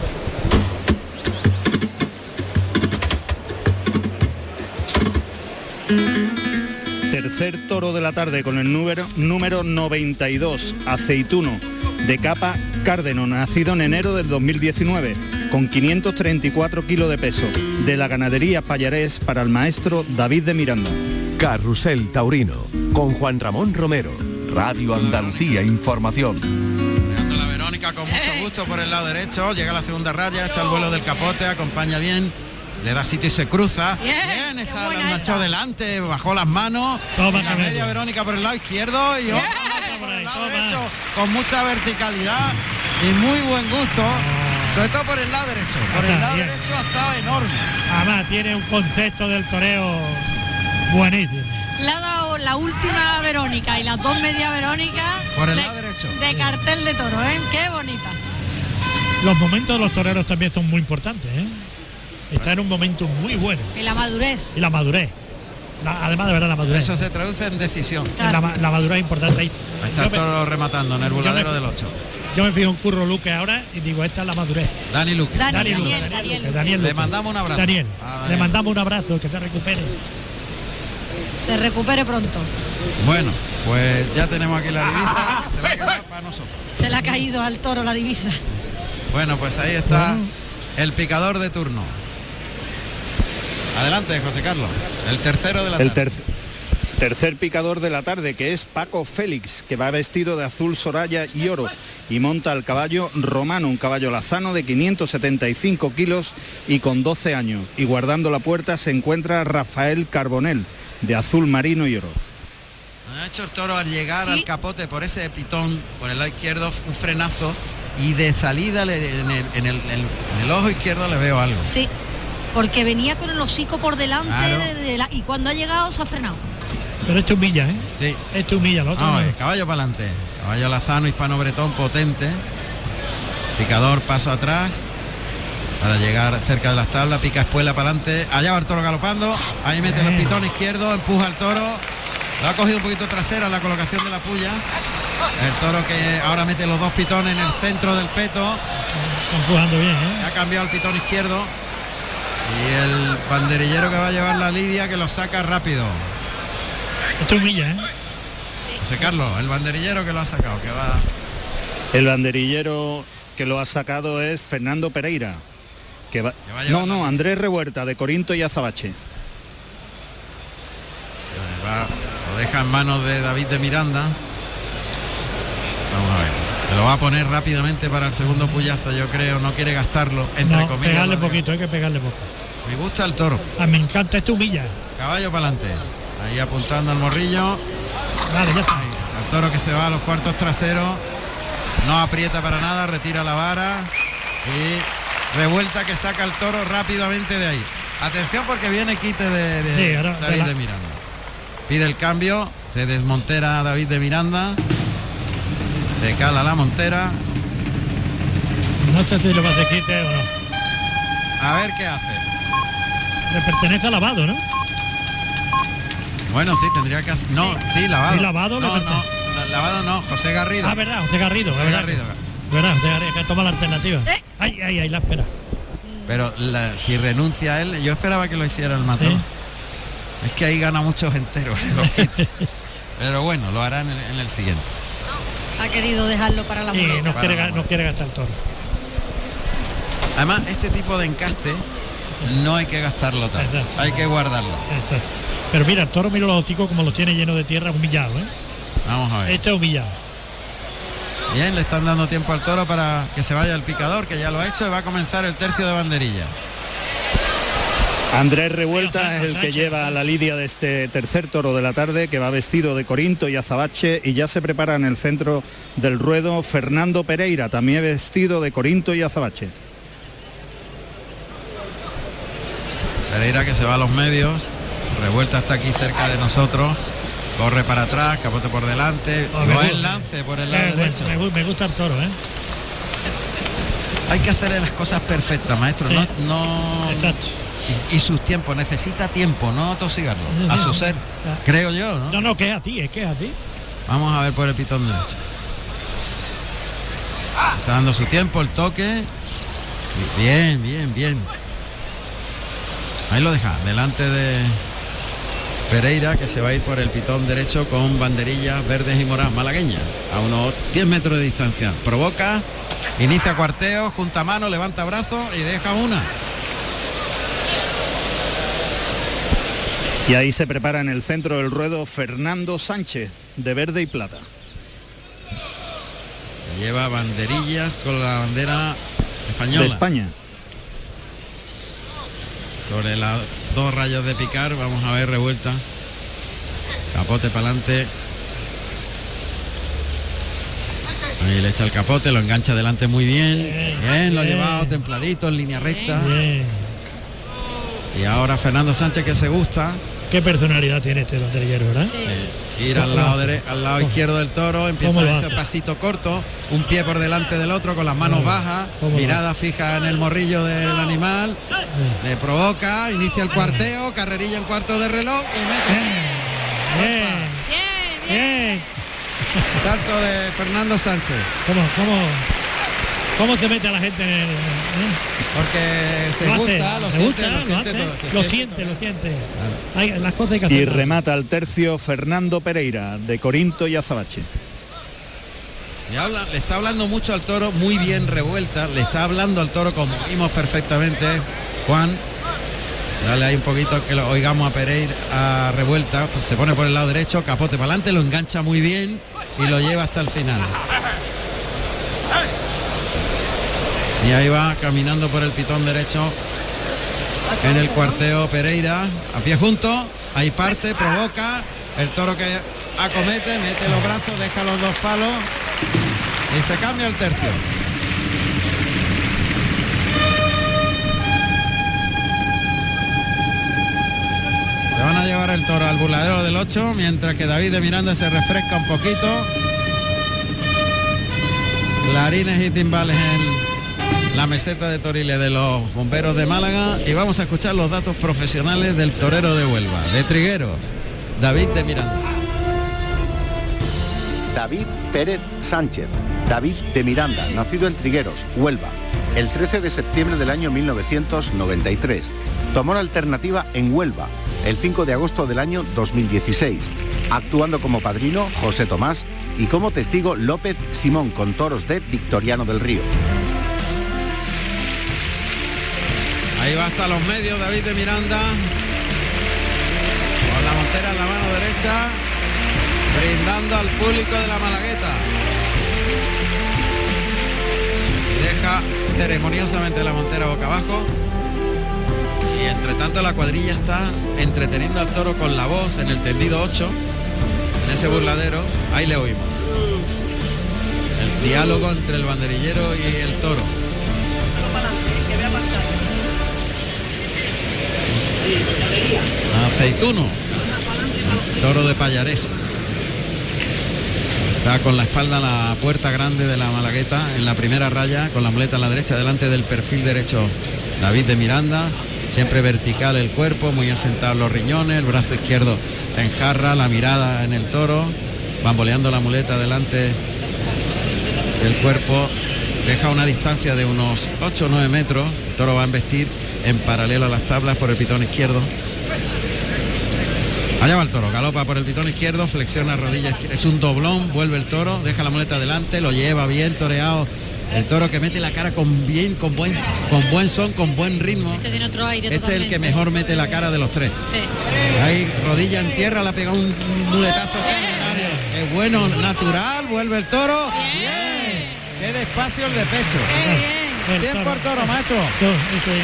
Speaker 5: Tercer toro de la tarde con el número, número 92, aceituno, de capa cárdeno, nacido en enero del 2019, con 534 kilos de peso, de la ganadería Payarés para el maestro David de Miranda.
Speaker 6: Carrusel Taurino, con Juan Ramón Romero, Radio Andalucía Información.
Speaker 2: la Verónica con mucho gusto por el lado derecho, llega la segunda raya, echa el vuelo del capote, acompaña bien le da sitio y se cruza. Bien, esa la marchó delante, bajó las manos.
Speaker 4: Toma,
Speaker 2: la media Verónica por el lado izquierdo y otro por el lado derecho con mucha verticalidad y muy buen gusto. Sobre todo por el lado derecho. Por el lado derecho ha estado enorme.
Speaker 4: Además tiene un concepto del toreo buenísimo.
Speaker 3: Le ha dado la última Verónica y las dos media Verónica
Speaker 2: por el lado derecho.
Speaker 3: De cartel de toro, ¿eh? Qué bonita.
Speaker 4: Los momentos de los toreros también son muy importantes, ¿eh? está en un momento muy bueno.
Speaker 3: Y la madurez.
Speaker 4: Y la madurez. además de verdad la madurez.
Speaker 2: Eso se traduce en decisión.
Speaker 4: La, madurez es importante ahí.
Speaker 2: Ahí está todo rematando en el voladero del 8.
Speaker 4: Yo me fijo un curro Luque ahora y digo, esta es la madurez.
Speaker 2: Dani Luque.
Speaker 3: Dani,
Speaker 2: Daniel, Le mandamos un abrazo.
Speaker 4: Daniel, Le mandamos un abrazo, que se recupere.
Speaker 3: Se recupere pronto.
Speaker 2: Bueno, pues ya tenemos aquí la divisa que se va a quedar para nosotros.
Speaker 3: Se le ha caído al toro la divisa.
Speaker 2: Bueno, pues ahí está el picador de turno. Adelante, José Carlos. El tercero de la
Speaker 5: el tercer picador de la tarde, que es Paco Félix, que va vestido de azul soraya y oro y monta el caballo romano, un caballo lazano de 575 kilos y con 12 años. Y guardando la puerta se encuentra Rafael Carbonel, de azul marino y oro.
Speaker 2: Ha hecho el toro al llegar al capote por ese pitón, por el lado izquierdo, un frenazo y de salida en el ojo izquierdo le veo algo.
Speaker 3: Sí, porque venía con el hocico por delante y cuando ha llegado se ha frenado.
Speaker 4: Pero esto humilla, ¿eh?
Speaker 2: Sí.
Speaker 4: Esto humilla, lo otro.
Speaker 2: caballo para adelante. Caballo lazano, hispano bretón, potente. Picador, paso atrás. Para llegar cerca de las tablas, pica espuela para adelante. Allá va el toro galopando. Ahí mete el pitón izquierdo, empuja al toro. Lo ha cogido un poquito trasera la colocación de la puya. El toro que ahora mete los dos pitones en el centro del peto.
Speaker 4: Está empujando bien, ¿eh?
Speaker 2: Ha cambiado el pitón izquierdo. Y el banderillero que va a llevar la Lidia que lo saca rápido.
Speaker 4: Esto humilla, ¿eh?
Speaker 2: Sí. José Carlos, el banderillero que lo ha sacado, que va.
Speaker 5: El banderillero que lo ha sacado es Fernando Pereira. Que va... no, no, Andrés Revuelta de Corinto y Azabache.
Speaker 2: lo deja en manos de David de Miranda. Vamos a ver. Se lo va a poner rápidamente para el segundo puyazo, yo creo. No quiere gastarlo, entre no, comillas.
Speaker 4: Pegarle poquito, hay que pegarle poco.
Speaker 2: Me gusta el toro.
Speaker 4: Ah, me encanta este humilla.
Speaker 2: Caballo para adelante. Ahí apuntando al morrillo.
Speaker 4: Vale, ya está.
Speaker 2: el toro que se va a los cuartos traseros. No aprieta para nada, retira la vara. Y revuelta que saca el toro rápidamente de ahí. Atención porque viene quite de, David de, Miranda. Pide el cambio, se desmontera David de Miranda. Se cala la montera.
Speaker 4: No sé si lo va a quite o no.
Speaker 2: A ver qué hace.
Speaker 4: Le pertenece a lavado, ¿no?
Speaker 2: Bueno, sí, tendría que hacer. No, sí, lavado.
Speaker 4: Sí, lavado
Speaker 2: no, no, lavado no, José Garrido.
Speaker 4: Ah, verdad, José Garrido.
Speaker 2: José Garrido.
Speaker 4: Verdad, José Garrido, que toma la alternativa. ¿Eh? Ay, ay, ay, la espera.
Speaker 2: Pero si renuncia él, yo esperaba que lo hiciera el matón. Es que ahí gana muchos enteros. Pero bueno, lo harán en, el siguiente.
Speaker 3: Ha querido dejarlo para la
Speaker 4: mujer. no, quiere, no quiere gastar el toro.
Speaker 2: Además, este tipo de encaste no hay que gastarlo tanto. Hay que guardarlo.
Speaker 4: Exacto. Pero mira, el toro, mira los hocicos como los tiene lleno de tierra, humillado, ¿eh?
Speaker 2: Vamos a ver.
Speaker 4: Este humillado.
Speaker 2: Bien, le están dando tiempo al toro para que se vaya el picador, que ya lo ha hecho, y va a comenzar el tercio de banderillas.
Speaker 5: Andrés Revuelta es el que lleva la lidia de este tercer toro de la tarde, que va vestido de Corinto y azabache y ya se prepara en el centro del ruedo Fernando Pereira, también vestido de Corinto y azabache.
Speaker 2: Pereira que se va a los medios. Revuelta está aquí cerca de nosotros. Corre para atrás, capote por delante. Oh, no el lance por el lado
Speaker 4: eh,
Speaker 2: derecho.
Speaker 4: Me, gusta el toro, ¿eh?
Speaker 2: Hay que hacerle las cosas perfectas, maestro. No, no... Y, sus tiempos, necesita tiempo, no tosigarlo. A su ser, creo yo, ¿no?
Speaker 4: No, no, que es a ti, es que es a ti.
Speaker 2: Vamos a ver por el pitón derecho. Está dando su tiempo, el toque. Bien, bien, bien. Ahí lo deja, delante de, Pereira que se va a ir por el pitón derecho con banderillas verdes y moradas malagueñas a unos 10 metros de distancia. Provoca, inicia cuarteo, junta mano, levanta brazo y deja una.
Speaker 5: Y ahí se prepara en el centro del ruedo Fernando Sánchez de verde y plata.
Speaker 2: Lleva banderillas con la bandera española.
Speaker 5: De España.
Speaker 2: Sobre la dos rayos de picar, vamos a ver revuelta. Capote para adelante. Ahí le echa el capote, lo engancha adelante muy bien. Bien, lo ha llevado templadito en línea recta. Y ahora Fernando Sánchez que se gusta.
Speaker 4: Qué personalidad tiene este banderillero, ¿verdad?
Speaker 2: Ir al lado, al lado izquierdo del toro, empieza ese pasito corto, un pie por delante del otro con las manos bajas, mirada fija en el morrillo del animal, le provoca, inicia el cuarteo, carrerilla en cuarto de reloj y mete.
Speaker 4: Bien, bien,
Speaker 2: Salto de Fernando Sánchez.
Speaker 4: ¿Cómo, cómo, cómo se mete a la gente en el, eh?
Speaker 2: Porque se gusta, lo, siente, lo, siente,
Speaker 4: lo, siente, lo siente. Hay, las cosas que
Speaker 5: Y remata al tercio Fernando Pereira, de Corinto y Azabache.
Speaker 2: Le, está hablando mucho al toro, muy bien revuelta, le está hablando al toro como vimos perfectamente, Juan. Dale ahí un poquito que lo oigamos a Pereira a revuelta, pues se pone por el lado derecho, capote para adelante, lo engancha muy bien y lo lleva hasta el final. Y ahí va caminando por el pitón derecho en el cuarteo Pereira, a pie junto, ahí parte, provoca, el toro que acomete, mete los brazos, deja los dos palos y se cambia el tercio. Se van a llevar el toro al burladero del 8, mientras que David de Miranda se refresca un poquito. Clarines y timbales en la meseta de Toriles de los bomberos de Málaga y vamos a escuchar los datos profesionales del torero de Huelva, de Trigueros, David de Miranda.
Speaker 10: David Pérez Sánchez, David de Miranda, nacido en Trigueros, Huelva, el 13 de septiembre del año 1993. Tomó la alternativa en Huelva el 5 de agosto del año 2016, actuando como padrino José Tomás y como testigo López Simón con toros de Victoriano del Río.
Speaker 2: Ahí va hasta los medios David de Miranda. Con la montera en la mano derecha. Brindando al público de la Malagueta. Deja ceremoniosamente la montera boca abajo. Y entre tanto la cuadrilla está entreteniendo al toro con la voz en el tendido 8. En ese burladero. Ahí le oímos. El diálogo entre el banderillero y el toro. Aceituno. Toro de Payarés. Está con la espalda la puerta grande de la Malagueta en la primera raya, con la muleta a la derecha, delante del perfil derecho David de Miranda. Siempre vertical el cuerpo, muy asentado los riñones, el brazo izquierdo en jarra, la mirada en el toro, bamboleando la muleta delante del cuerpo. Deja una distancia de unos 8 o 9 metros. El toro va a embestir en paralelo a las tablas por el pitón izquierdo. Allá va el toro, galopa por el pitón izquierdo, flexiona rodillas, es un doblón, vuelve el toro, deja la muleta adelante, lo lleva bien toreado. El toro que mete la cara con bien, con buen, con buen son, con buen ritmo.
Speaker 3: Este tiene otro aire
Speaker 2: Este es el que mejor mete la cara de los tres. Ahí rodilla en tierra, le ha pegado un muletazo. Es bueno, natural, vuelve el toro. Bien. Qué despacio el de pecho. Tiempo al toro, maestro.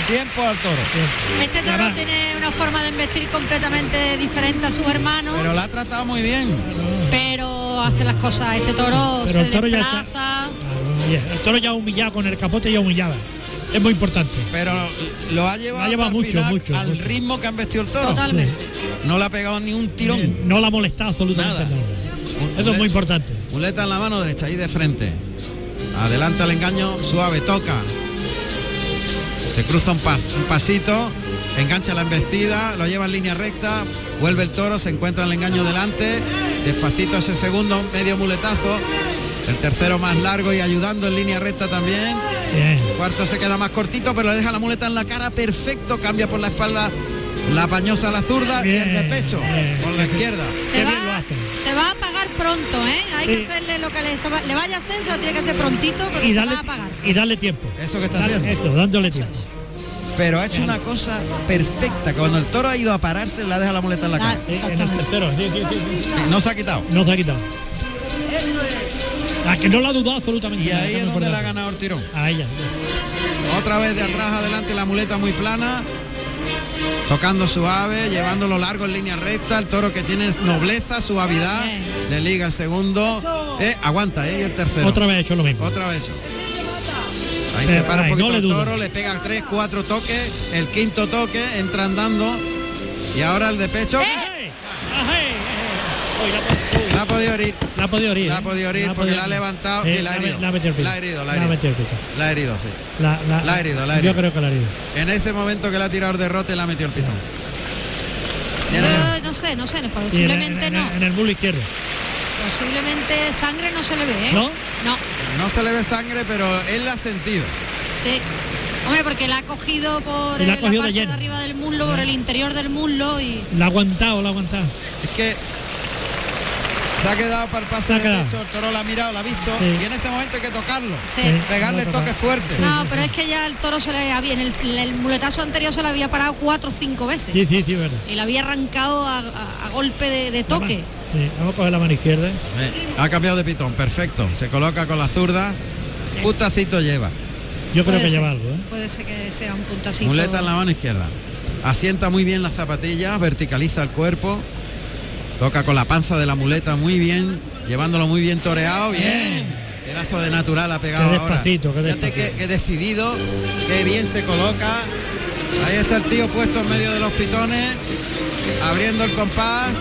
Speaker 2: Tiempo al toro.
Speaker 3: Este toro tiene una forma de investir completamente diferente a su hermano.
Speaker 2: Pero la ha tratado muy bien.
Speaker 3: Pero hace las cosas. Este toro
Speaker 4: se
Speaker 3: el toro
Speaker 4: desplaza. el toro ya humillado con el capote ya humillaba. Es muy importante.
Speaker 2: Pero lo ha llevado,
Speaker 4: mucho,
Speaker 2: al ritmo que han vestido el toro.
Speaker 3: Totalmente.
Speaker 2: No le ha pegado ni un tirón.
Speaker 4: No la ha molestado absolutamente nada. Eso es muy importante.
Speaker 2: Muleta en la mano derecha, ahí de frente. Adelanta el engaño, suave, toca. Se cruza un, un pasito, engancha la embestida, lo lleva en línea recta, vuelve el toro, se encuentra el engaño delante, despacito ese segundo, medio muletazo, el tercero más largo y ayudando en línea recta también. cuarto se queda más cortito, pero le deja la muleta en la cara, perfecto, cambia por la espalda la pañosa a la zurda y el de pecho con la izquierda.
Speaker 3: Se va, se va, a apagar pronto, ¿eh? Hay que hacerle lo que le, le, vaya a hacer, se lo tiene que hacer prontito porque y se va a apagar.
Speaker 4: Y darle tiempo.
Speaker 2: Eso que está haciendo.
Speaker 4: Eso, dándole tiempo.
Speaker 2: Pero ha hecho una cosa perfecta, que cuando el toro ha ido a pararse, la deja la muleta en la cara. no se ha quitado.
Speaker 4: No se ha quitado. La que no la ha dudado absolutamente.
Speaker 2: Y ahí es donde le ha ganado el tirón.
Speaker 4: A ella.
Speaker 2: Otra vez de atrás adelante la muleta muy plana tocando suave, llevándolo largo en línea recta, el toro que tiene nobleza, suavidad, le liga el segundo, eh, aguanta, eh, y el tercero.
Speaker 4: Otra vez hecho lo mismo.
Speaker 2: Otra vez. Ahí se para un poquito el toro, le pega tres, cuatro toques, el quinto toque, entra andando y ahora el de pecho. La ha podido herir.
Speaker 4: La ha podido herir.
Speaker 2: La ha podido herir porque la ha levantado y la ha herido. La ha herido, la ha herido. La ha herido, sí. La, ha herido, la ha herido.
Speaker 4: Yo creo que la ha herido.
Speaker 2: En ese momento que la ha tirado el derrote la ha metido el pitón.
Speaker 3: No, sé, no sé, posiblemente no.
Speaker 4: En el bulo izquierdo.
Speaker 3: Posiblemente sangre no se le ve, ¿eh?
Speaker 4: ¿No?
Speaker 3: No.
Speaker 2: No se le ve sangre, pero él la ha sentido.
Speaker 3: Sí. Hombre, porque la ha cogido por la, parte de, arriba del muslo, por el interior del muslo y.
Speaker 4: La ha aguantado, la ha aguantado.
Speaker 2: Es que se ha quedado para el pase de pecho, el toro la ha mirado, la ha visto y en ese momento hay que tocarlo, pegarle el toque fuerte.
Speaker 3: No, pero es que ya el toro se le había, en el, muletazo anterior se le había parado cuatro o cinco veces.
Speaker 4: Sí, sí, sí, verdad.
Speaker 3: Y la había arrancado a, golpe de, toque.
Speaker 4: vamos a coger la mano izquierda.
Speaker 2: ha cambiado de pitón, perfecto. Se coloca con la zurda, puntacito lleva.
Speaker 4: Yo creo que lleva algo. ¿eh?
Speaker 3: Puede ser que sea un puntacito.
Speaker 2: Muleta en la mano izquierda. Asienta muy bien las zapatillas, verticaliza el cuerpo, Toca con la panza de la muleta muy bien, llevándolo muy bien toreado, bien. Pedazo de natural ha pegado ahora. Fíjate que, decidido, que bien se coloca. Ahí está el tío puesto en medio de los pitones, abriendo el compás,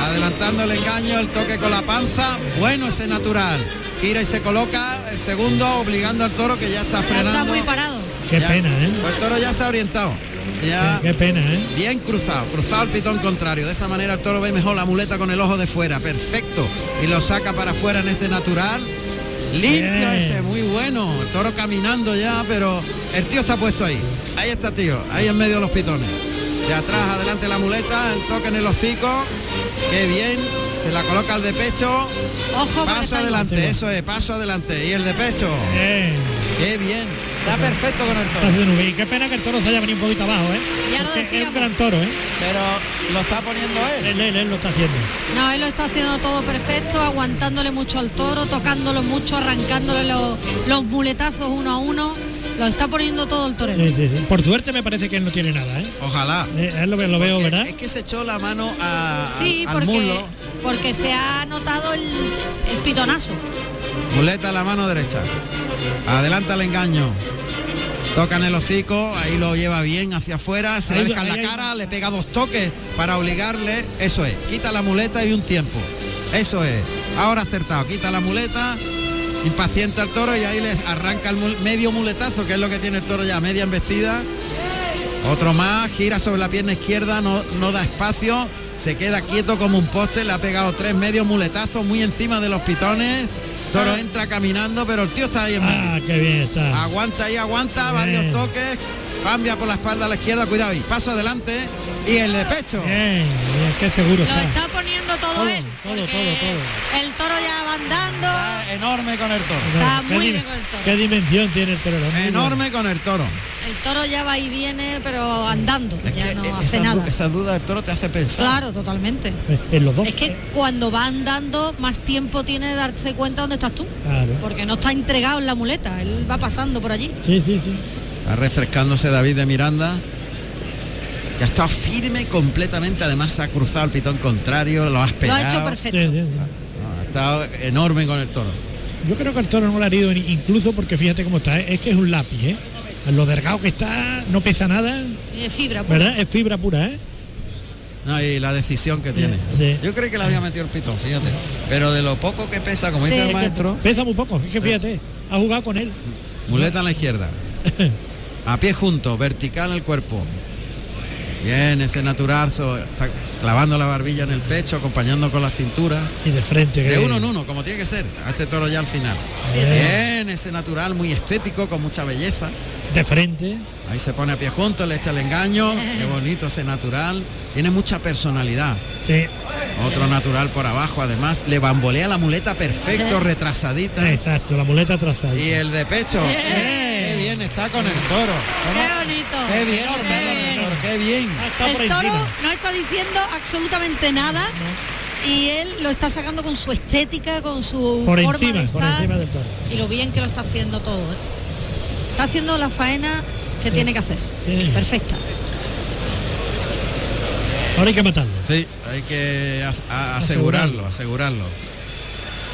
Speaker 2: adelantando el engaño, el toque con la panza. Bueno ese natural. Gira y se coloca el segundo, obligando al toro que ya está frenando. está
Speaker 3: muy parado.
Speaker 4: Qué pena, ¿eh?
Speaker 2: Pues el toro ya se ha orientado. Ya
Speaker 4: qué, pena, ¿eh?
Speaker 2: Bien cruzado, cruzado el pitón contrario. De esa manera el toro ve mejor la muleta con el ojo de fuera. Perfecto. Y lo saca para afuera en ese natural. Limpio ese, muy bueno. El toro caminando ya, pero el tío está puesto ahí. Ahí está tío, ahí en medio de los pitones. De atrás, adelante la muleta, el toque en el hocico. Qué bien. Se la coloca al de pecho.
Speaker 3: Ojo,
Speaker 2: paso adelante, eso es, paso adelante. Y el de pecho. Qué bien. Está perfecto con el toro.
Speaker 4: Y qué pena que el toro se haya venido un poquito abajo, ¿eh?
Speaker 3: Ya lo es
Speaker 4: un gran toro, ¿eh?
Speaker 2: Pero lo está poniendo él.
Speaker 4: Él, él. lo está haciendo.
Speaker 3: No, él lo está haciendo todo perfecto, aguantándole mucho al toro, tocándolo mucho, arrancándole los, muletazos uno a uno. Lo está poniendo todo el torero.
Speaker 4: Sí, sí, sí. Por suerte me parece que él no tiene nada, ¿eh?
Speaker 2: Ojalá.
Speaker 4: Eh, él lo, lo veo, ¿verdad?
Speaker 2: Es que se echó la mano a,
Speaker 3: sí,
Speaker 2: al
Speaker 3: porque,
Speaker 2: muslo.
Speaker 3: porque se ha notado el, el pitonazo.
Speaker 2: Muleta la mano derecha. Adelanta el engaño. Toca en el hocico, ahí lo lleva bien hacia afuera, se le deja en la cara, le pega dos toques para obligarle, eso es, quita la muleta y un tiempo. Eso es. Ahora acertado, quita la muleta, impaciente al toro y ahí le arranca el medio muletazo, que es lo que tiene el toro ya, media embestida. Otro más, gira sobre la pierna izquierda, no, no da espacio, se queda quieto como un poste, le ha pegado tres medios muletazos muy encima de los pitones. Toro entra caminando, pero el tío está ahí en
Speaker 4: Ah, qué bien está.
Speaker 2: Aguanta ahí, aguanta, varios toques, cambia por la espalda a la izquierda, cuidado y paso adelante y el de pecho.
Speaker 4: Bien, bien, seguro
Speaker 3: Lo está, poniendo todo, él.
Speaker 4: Todo, todo, todo.
Speaker 3: El toro ya va andando.
Speaker 2: enorme con el toro.
Speaker 3: Está muy bien con el toro.
Speaker 4: ¿Qué dimensión tiene el toro?
Speaker 2: Enorme con el toro.
Speaker 3: El toro ya va y viene, pero andando, ya no hace nada.
Speaker 2: Esa duda del toro te hace pensar.
Speaker 3: Claro, totalmente.
Speaker 4: En los dos.
Speaker 3: Es que cuando va andando, más tiempo tiene de darse cuenta dónde estás tú.
Speaker 4: Claro.
Speaker 3: Porque no está entregado en la muleta, él va pasando por allí.
Speaker 4: Sí, sí, sí.
Speaker 2: Está refrescándose David de Miranda. Que ha estado firme completamente, además se ha cruzado el pitón contrario, lo has pegado.
Speaker 3: Lo ha hecho perfecto.
Speaker 2: ha estado enorme con el toro.
Speaker 4: Yo creo que el toro no lo ha herido incluso porque fíjate cómo está, ¿eh? es que es un lápiz, ¿eh? Lo delgado que está, no pesa nada.
Speaker 3: Es fibra pura.
Speaker 4: ¿Verdad? Es fibra pura, ¿eh?
Speaker 2: No, y la decisión que tiene. Yo creo que le había metido el pitón, fíjate. Pero de lo poco que pesa, como dice el maestro.
Speaker 4: Pesa muy poco, es que fíjate, ha jugado con él.
Speaker 2: Muleta a la izquierda. a pie junto, vertical el cuerpo. Bien, ese natural, clavando la barbilla en el pecho, acompañando con la cintura.
Speaker 4: Y de frente.
Speaker 2: De uno en uno, como tiene que ser, a este toro ya al final. Bien, ese natural muy estético, con mucha belleza.
Speaker 4: De frente.
Speaker 2: Ahí se pone a pie junto, le echa el engaño. Qué bonito ese natural. Tiene mucha personalidad.
Speaker 4: Sí.
Speaker 2: Otro natural por abajo, además le bambolea la muleta perfecto, retrasadita.
Speaker 4: Exacto, la muleta atrasada.
Speaker 2: Y el de pecho. Qué bien está con el toro.
Speaker 3: Qué bonito.
Speaker 2: Qué bien está qué bien.
Speaker 3: El toro no está diciendo absolutamente nada. Y él lo está sacando con su estética, con su
Speaker 4: por
Speaker 3: forma
Speaker 4: encima,
Speaker 3: de estar,
Speaker 4: por encima del toro.
Speaker 3: y lo bien que lo está haciendo todo. ¿eh? Está haciendo la faena que tiene que hacer. Perfecta.
Speaker 4: Ahora hay que matarlo.
Speaker 2: Sí, hay que asegurarlo, asegurarlo.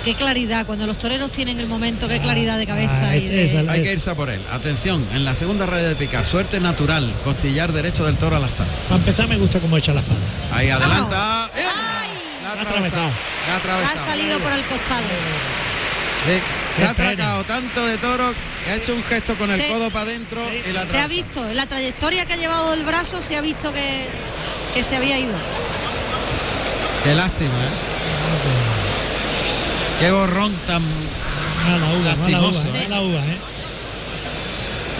Speaker 3: Qué claridad, cuando los toreros tienen el momento, qué claridad de cabeza. y
Speaker 2: de... Hay que irse a por él. Atención, en la segunda red de picar, suerte natural, costillar derecho del toro al astar.
Speaker 4: Para empezar me gusta cómo echa la espada.
Speaker 2: Ahí adelanta.
Speaker 3: ¡Ay!
Speaker 2: La ha atravesado. La ha atravesado.
Speaker 3: Ha salido por el costado.
Speaker 2: se ha atracado tanto de toro que ha hecho un gesto con el codo para adentro y la
Speaker 3: Se ha visto, en la trayectoria que ha llevado el brazo se ha visto que, que se había ido.
Speaker 2: Qué lástima, ¿eh? Qué borrón tan
Speaker 4: mala uva, lastimoso. Mala uva, ¿eh?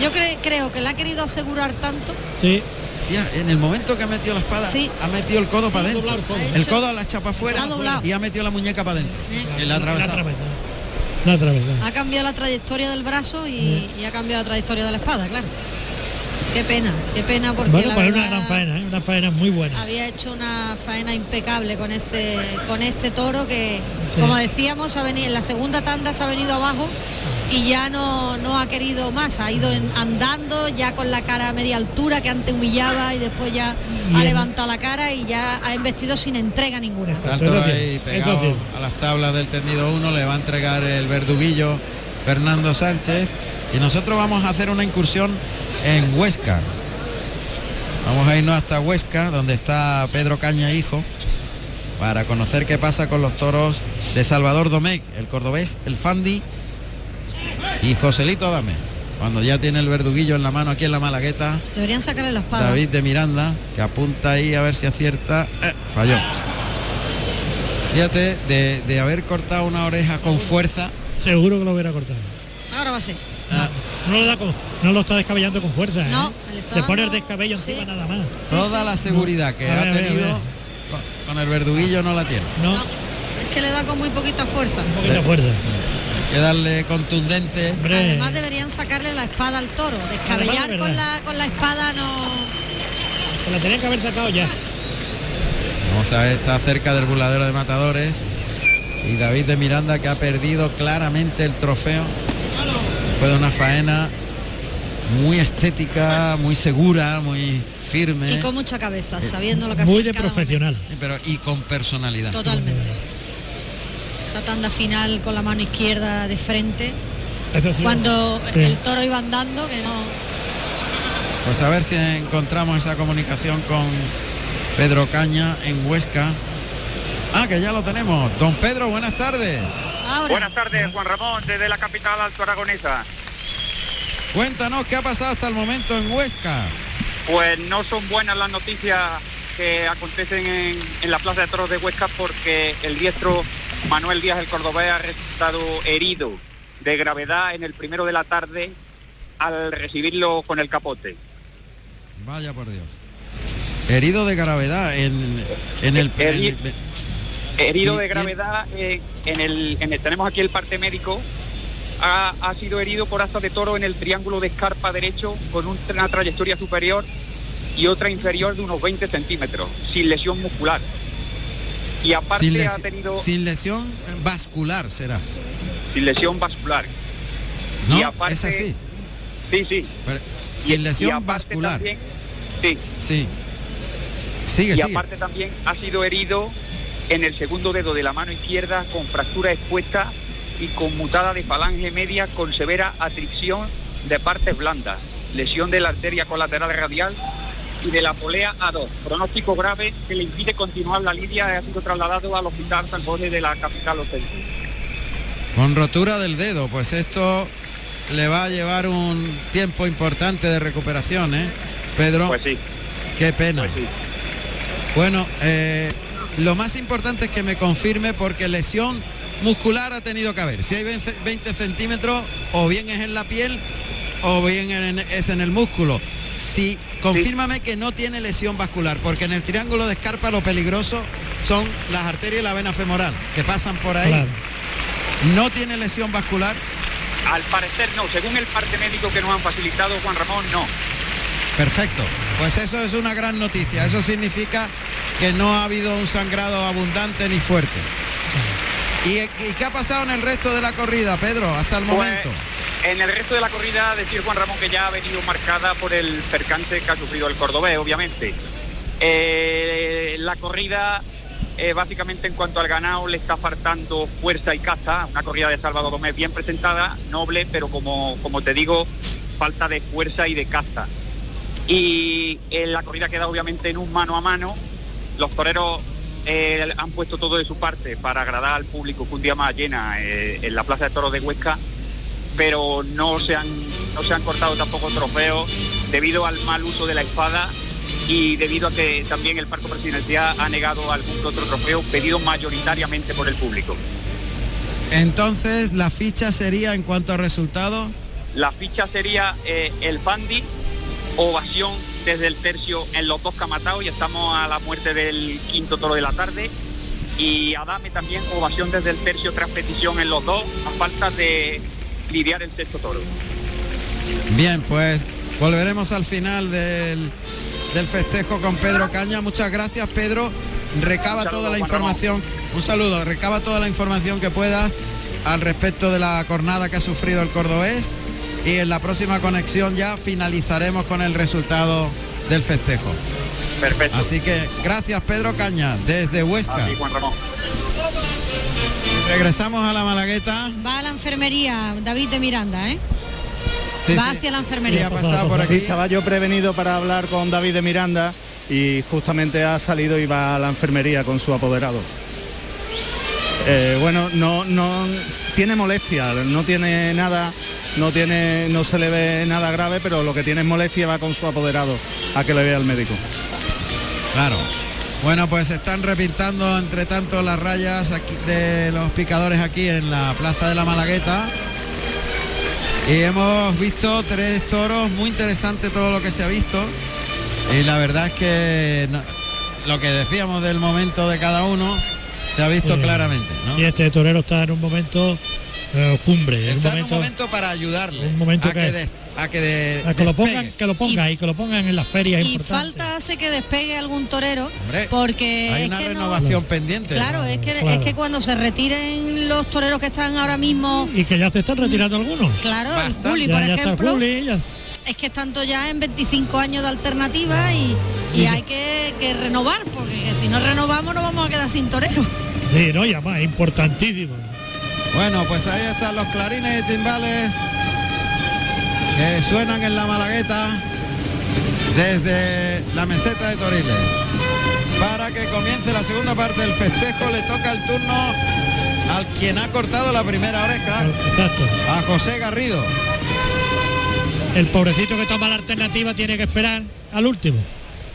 Speaker 3: Yo creo que la ha querido asegurar tanto.
Speaker 4: Sí.
Speaker 2: Ya, en el momento que ha metido la espada, ha metido el codo para adentro. El codo la chapa afuera y ha metido la muñeca para adentro. La ha atravesado.
Speaker 3: Ha cambiado la trayectoria del brazo y, y ha cambiado la trayectoria de la espada, claro. Qué pena, qué pena porque
Speaker 4: bueno, pues una gran faena, ¿eh? una faena muy buena.
Speaker 3: Había hecho una faena impecable con este con este toro que, como decíamos, ha venido en la segunda tanda se ha venido abajo y ya no, no ha querido más, ha ido andando ya con la cara a media altura que antes humillaba y después ya ha levantado la cara y ya ha investido sin entrega ninguna.
Speaker 2: ahí pegado a las tablas del tendido 1 le va a entregar el verduguillo Fernando Sánchez y nosotros vamos a hacer una incursión en Huesca. Vamos a irnos hasta Huesca, donde está Pedro Caña Hijo, para conocer qué pasa con los toros de Salvador Domecq, el cordobés, el Fandi y Joselito Adame. Cuando ya tiene el verduguillo en la mano aquí en la Malagueta.
Speaker 3: Deberían sacarle la espada.
Speaker 2: David de Miranda, que apunta ahí a ver si acierta. Eh, falló. Fíjate, de, de haber cortado una oreja con fuerza.
Speaker 4: Seguro que lo hubiera cortado.
Speaker 3: Ahora va a ser.
Speaker 4: No, lo está descabellando con fuerza.
Speaker 3: No,
Speaker 4: ¿eh? Le pone el descabello encima nada más.
Speaker 2: Toda la seguridad que ha tenido con, el verduguillo no la tiene.
Speaker 4: No.
Speaker 3: Es que le da con muy poquita fuerza.
Speaker 4: Un poquita fuerza.
Speaker 2: Hay que darle contundente.
Speaker 3: Además deberían sacarle la espada al toro. Descabellar con la, con la espada no.
Speaker 4: Se la tenían que haber sacado ya.
Speaker 2: Vamos a ver, está cerca del burladero de matadores. Y David de Miranda que ha perdido claramente el trofeo fue una faena muy estética, muy segura, muy firme.
Speaker 3: Y con mucha cabeza, sabiendo lo que
Speaker 4: Muy de profesional.
Speaker 2: Pero y con personalidad.
Speaker 3: Totalmente. Esa tanda final con la mano izquierda de frente. cuando el toro iba andando, que no.
Speaker 2: Pues a ver si encontramos esa comunicación con Pedro Caña en Huesca. Ah, que ya lo tenemos. Don Pedro, buenas tardes.
Speaker 11: Buenas tardes, Juan Ramón, desde la capital alto aragonesa.
Speaker 2: Cuéntanos qué ha pasado hasta el momento en Huesca.
Speaker 11: Pues no son buenas las noticias que acontecen en, en la Plaza de Toros de Huesca porque el diestro Manuel Díaz el Cordobés ha resultado herido de gravedad en el primero de la tarde al recibirlo con el capote.
Speaker 2: Vaya por Dios. Herido de gravedad en, en el...
Speaker 11: herido de gravedad eh, en, el, en el... Tenemos aquí el parte médico. Ha, ha sido herido por hasta de toro en el triángulo de escarpa derecho con una trayectoria superior y otra inferior de unos 20 centímetros, sin lesión muscular. Y aparte
Speaker 2: sin
Speaker 11: ha tenido...
Speaker 2: Sin lesión vascular será.
Speaker 11: Sin lesión vascular.
Speaker 2: No, es así.
Speaker 11: Sí, sí.
Speaker 2: sin lesión vascular.
Speaker 11: sí.
Speaker 2: Sí. Sigue,
Speaker 11: y aparte también ha sido herido en el segundo dedo de la mano izquierda con fractura expuesta y conmutada de falange media con severa atricción de partes blandas, lesión de la arteria colateral radial y de la polea A2. Pronóstico grave que le impide continuar la lidia y ha sido trasladado al hospital San José de la capital ostense.
Speaker 2: Con rotura del dedo, pues esto le va a llevar un tiempo importante de recuperación, ¿eh? Pedro.
Speaker 11: Pues sí.
Speaker 2: Qué pena.
Speaker 11: Pues sí.
Speaker 2: Bueno, eh, lo más importante es que me confirme porque lesión muscular ha tenido que haber. Si hay 20 centímetros, o bien es en la piel o bien es en el músculo. Si confírmame que no tiene lesión vascular, porque en el triángulo de escarpa lo peligroso son las arterias y la vena femoral, que pasan por ahí. No tiene lesión vascular.
Speaker 11: Al parecer no, según el parte médico que nos han facilitado Juan Ramón, no.
Speaker 2: Perfecto, pues eso es una gran noticia, eso significa que no ha habido un sangrado abundante ni fuerte. ¿Y, qué ha pasado en el resto de la corrida, Pedro, hasta el
Speaker 11: Pues,
Speaker 2: momento?
Speaker 11: En el resto de la corrida, decir Juan Ramón que ya ha venido marcada por el percance que ha sufrido el cordobés, obviamente. Eh, la corrida, eh, básicamente en cuanto al ganado, le está faltando fuerza y caza. Una corrida de Salvador Gómez bien presentada, noble, pero como, como te digo, falta de fuerza y de caza. Y eh, la corrida queda obviamente en un mano a mano. Los toreros eh, han puesto todo de su parte para agradar al público que un día más llena eh, en la Plaza de Toros de Huesca, pero no se han, no se han cortado tampoco trofeos debido al mal uso de la espada y debido a que también el Parque Presidencial ha negado algún otro trofeo pedido mayoritariamente por el público.
Speaker 2: Entonces, la ficha sería en cuanto a resultados.
Speaker 11: La ficha sería eh, el Bandi, ovación desde el tercio en los dos camatados y estamos a la muerte del quinto toro de la tarde. Y Adame también ovación desde el tercio tras petición en los dos, a falta de lidiar el sexto toro.
Speaker 2: Bien, pues volveremos al final del, del festejo con Pedro Caña. Muchas gracias, Pedro. Recaba
Speaker 11: saludo,
Speaker 2: toda la información. Un saludo, recaba toda la información que puedas al respecto de la jornada que ha sufrido el cordobés y en la próxima conexión ya finalizaremos con el resultado del festejo.
Speaker 11: Perfecto.
Speaker 2: Así que gracias Pedro Caña desde Huesca.
Speaker 11: Juan Ramón.
Speaker 2: Regresamos a la Malagueta.
Speaker 3: Va a la enfermería David de Miranda, ¿eh?
Speaker 2: Sí,
Speaker 3: Va
Speaker 2: sí.
Speaker 3: hacia la
Speaker 2: Sí,
Speaker 3: enfermería.
Speaker 2: ha pasado por
Speaker 5: Sí,
Speaker 2: aquí.
Speaker 5: estaba yo prevenido para hablar con David de Miranda y justamente ha salido y va a la enfermería con su apoderado. Eh, bueno, no, no tiene molestia, no tiene nada, no tiene, no se le ve nada grave, pero lo que tiene es molestia va con su apoderado a que le vea el médico.
Speaker 2: Claro. Bueno, pues se están repintando entre tanto las rayas de los picadores aquí en la Plaza de la Malagueta. Y hemos visto tres toros, muy interesante todo lo que se ha visto. Y la verdad es que lo que decíamos del momento de cada uno se ha visto
Speaker 4: Sí.
Speaker 2: claramente. ¿no?
Speaker 4: Y este torero está en un momento eh, cumbre, en un
Speaker 2: Está en un
Speaker 4: momento,
Speaker 2: para ayudarle
Speaker 4: un momento
Speaker 2: a que, a que, de-
Speaker 4: a que lo pongan, que lo pongan y, que lo pongan en las ferias
Speaker 3: Y
Speaker 4: importantes.
Speaker 3: falta hace que despegue algún torero
Speaker 2: Hombre,
Speaker 3: porque
Speaker 2: Hay
Speaker 3: es
Speaker 2: una
Speaker 3: que no-
Speaker 2: renovación pendiente.
Speaker 3: Claro, es que
Speaker 4: Claro.
Speaker 3: es que cuando se retiren los toreros que están ahora mismo,
Speaker 4: Y que ya se están retirando algunos.
Speaker 3: claro,
Speaker 2: Bastante.
Speaker 3: el Juli,
Speaker 4: Ya,
Speaker 3: por
Speaker 4: ya está el
Speaker 3: ejemplo,
Speaker 4: Juli, ya-
Speaker 3: es que están todos ya en 25 años de alternativa y, y hay que, que renovar, porque si no renovamos nos vamos a quedar sin toreros.
Speaker 4: Sí, no, y además, importantísimo.
Speaker 2: Bueno, pues ahí están los clarines y timbales que suenan en la Malagueta desde la meseta de Toriles. para que comience la segunda parte del festejo. Le toca el turno al quien ha cortado la primera oreja.
Speaker 4: Exacto.
Speaker 2: A José Garrido.
Speaker 4: El pobrecito que toma la alternativa tiene que esperar al último.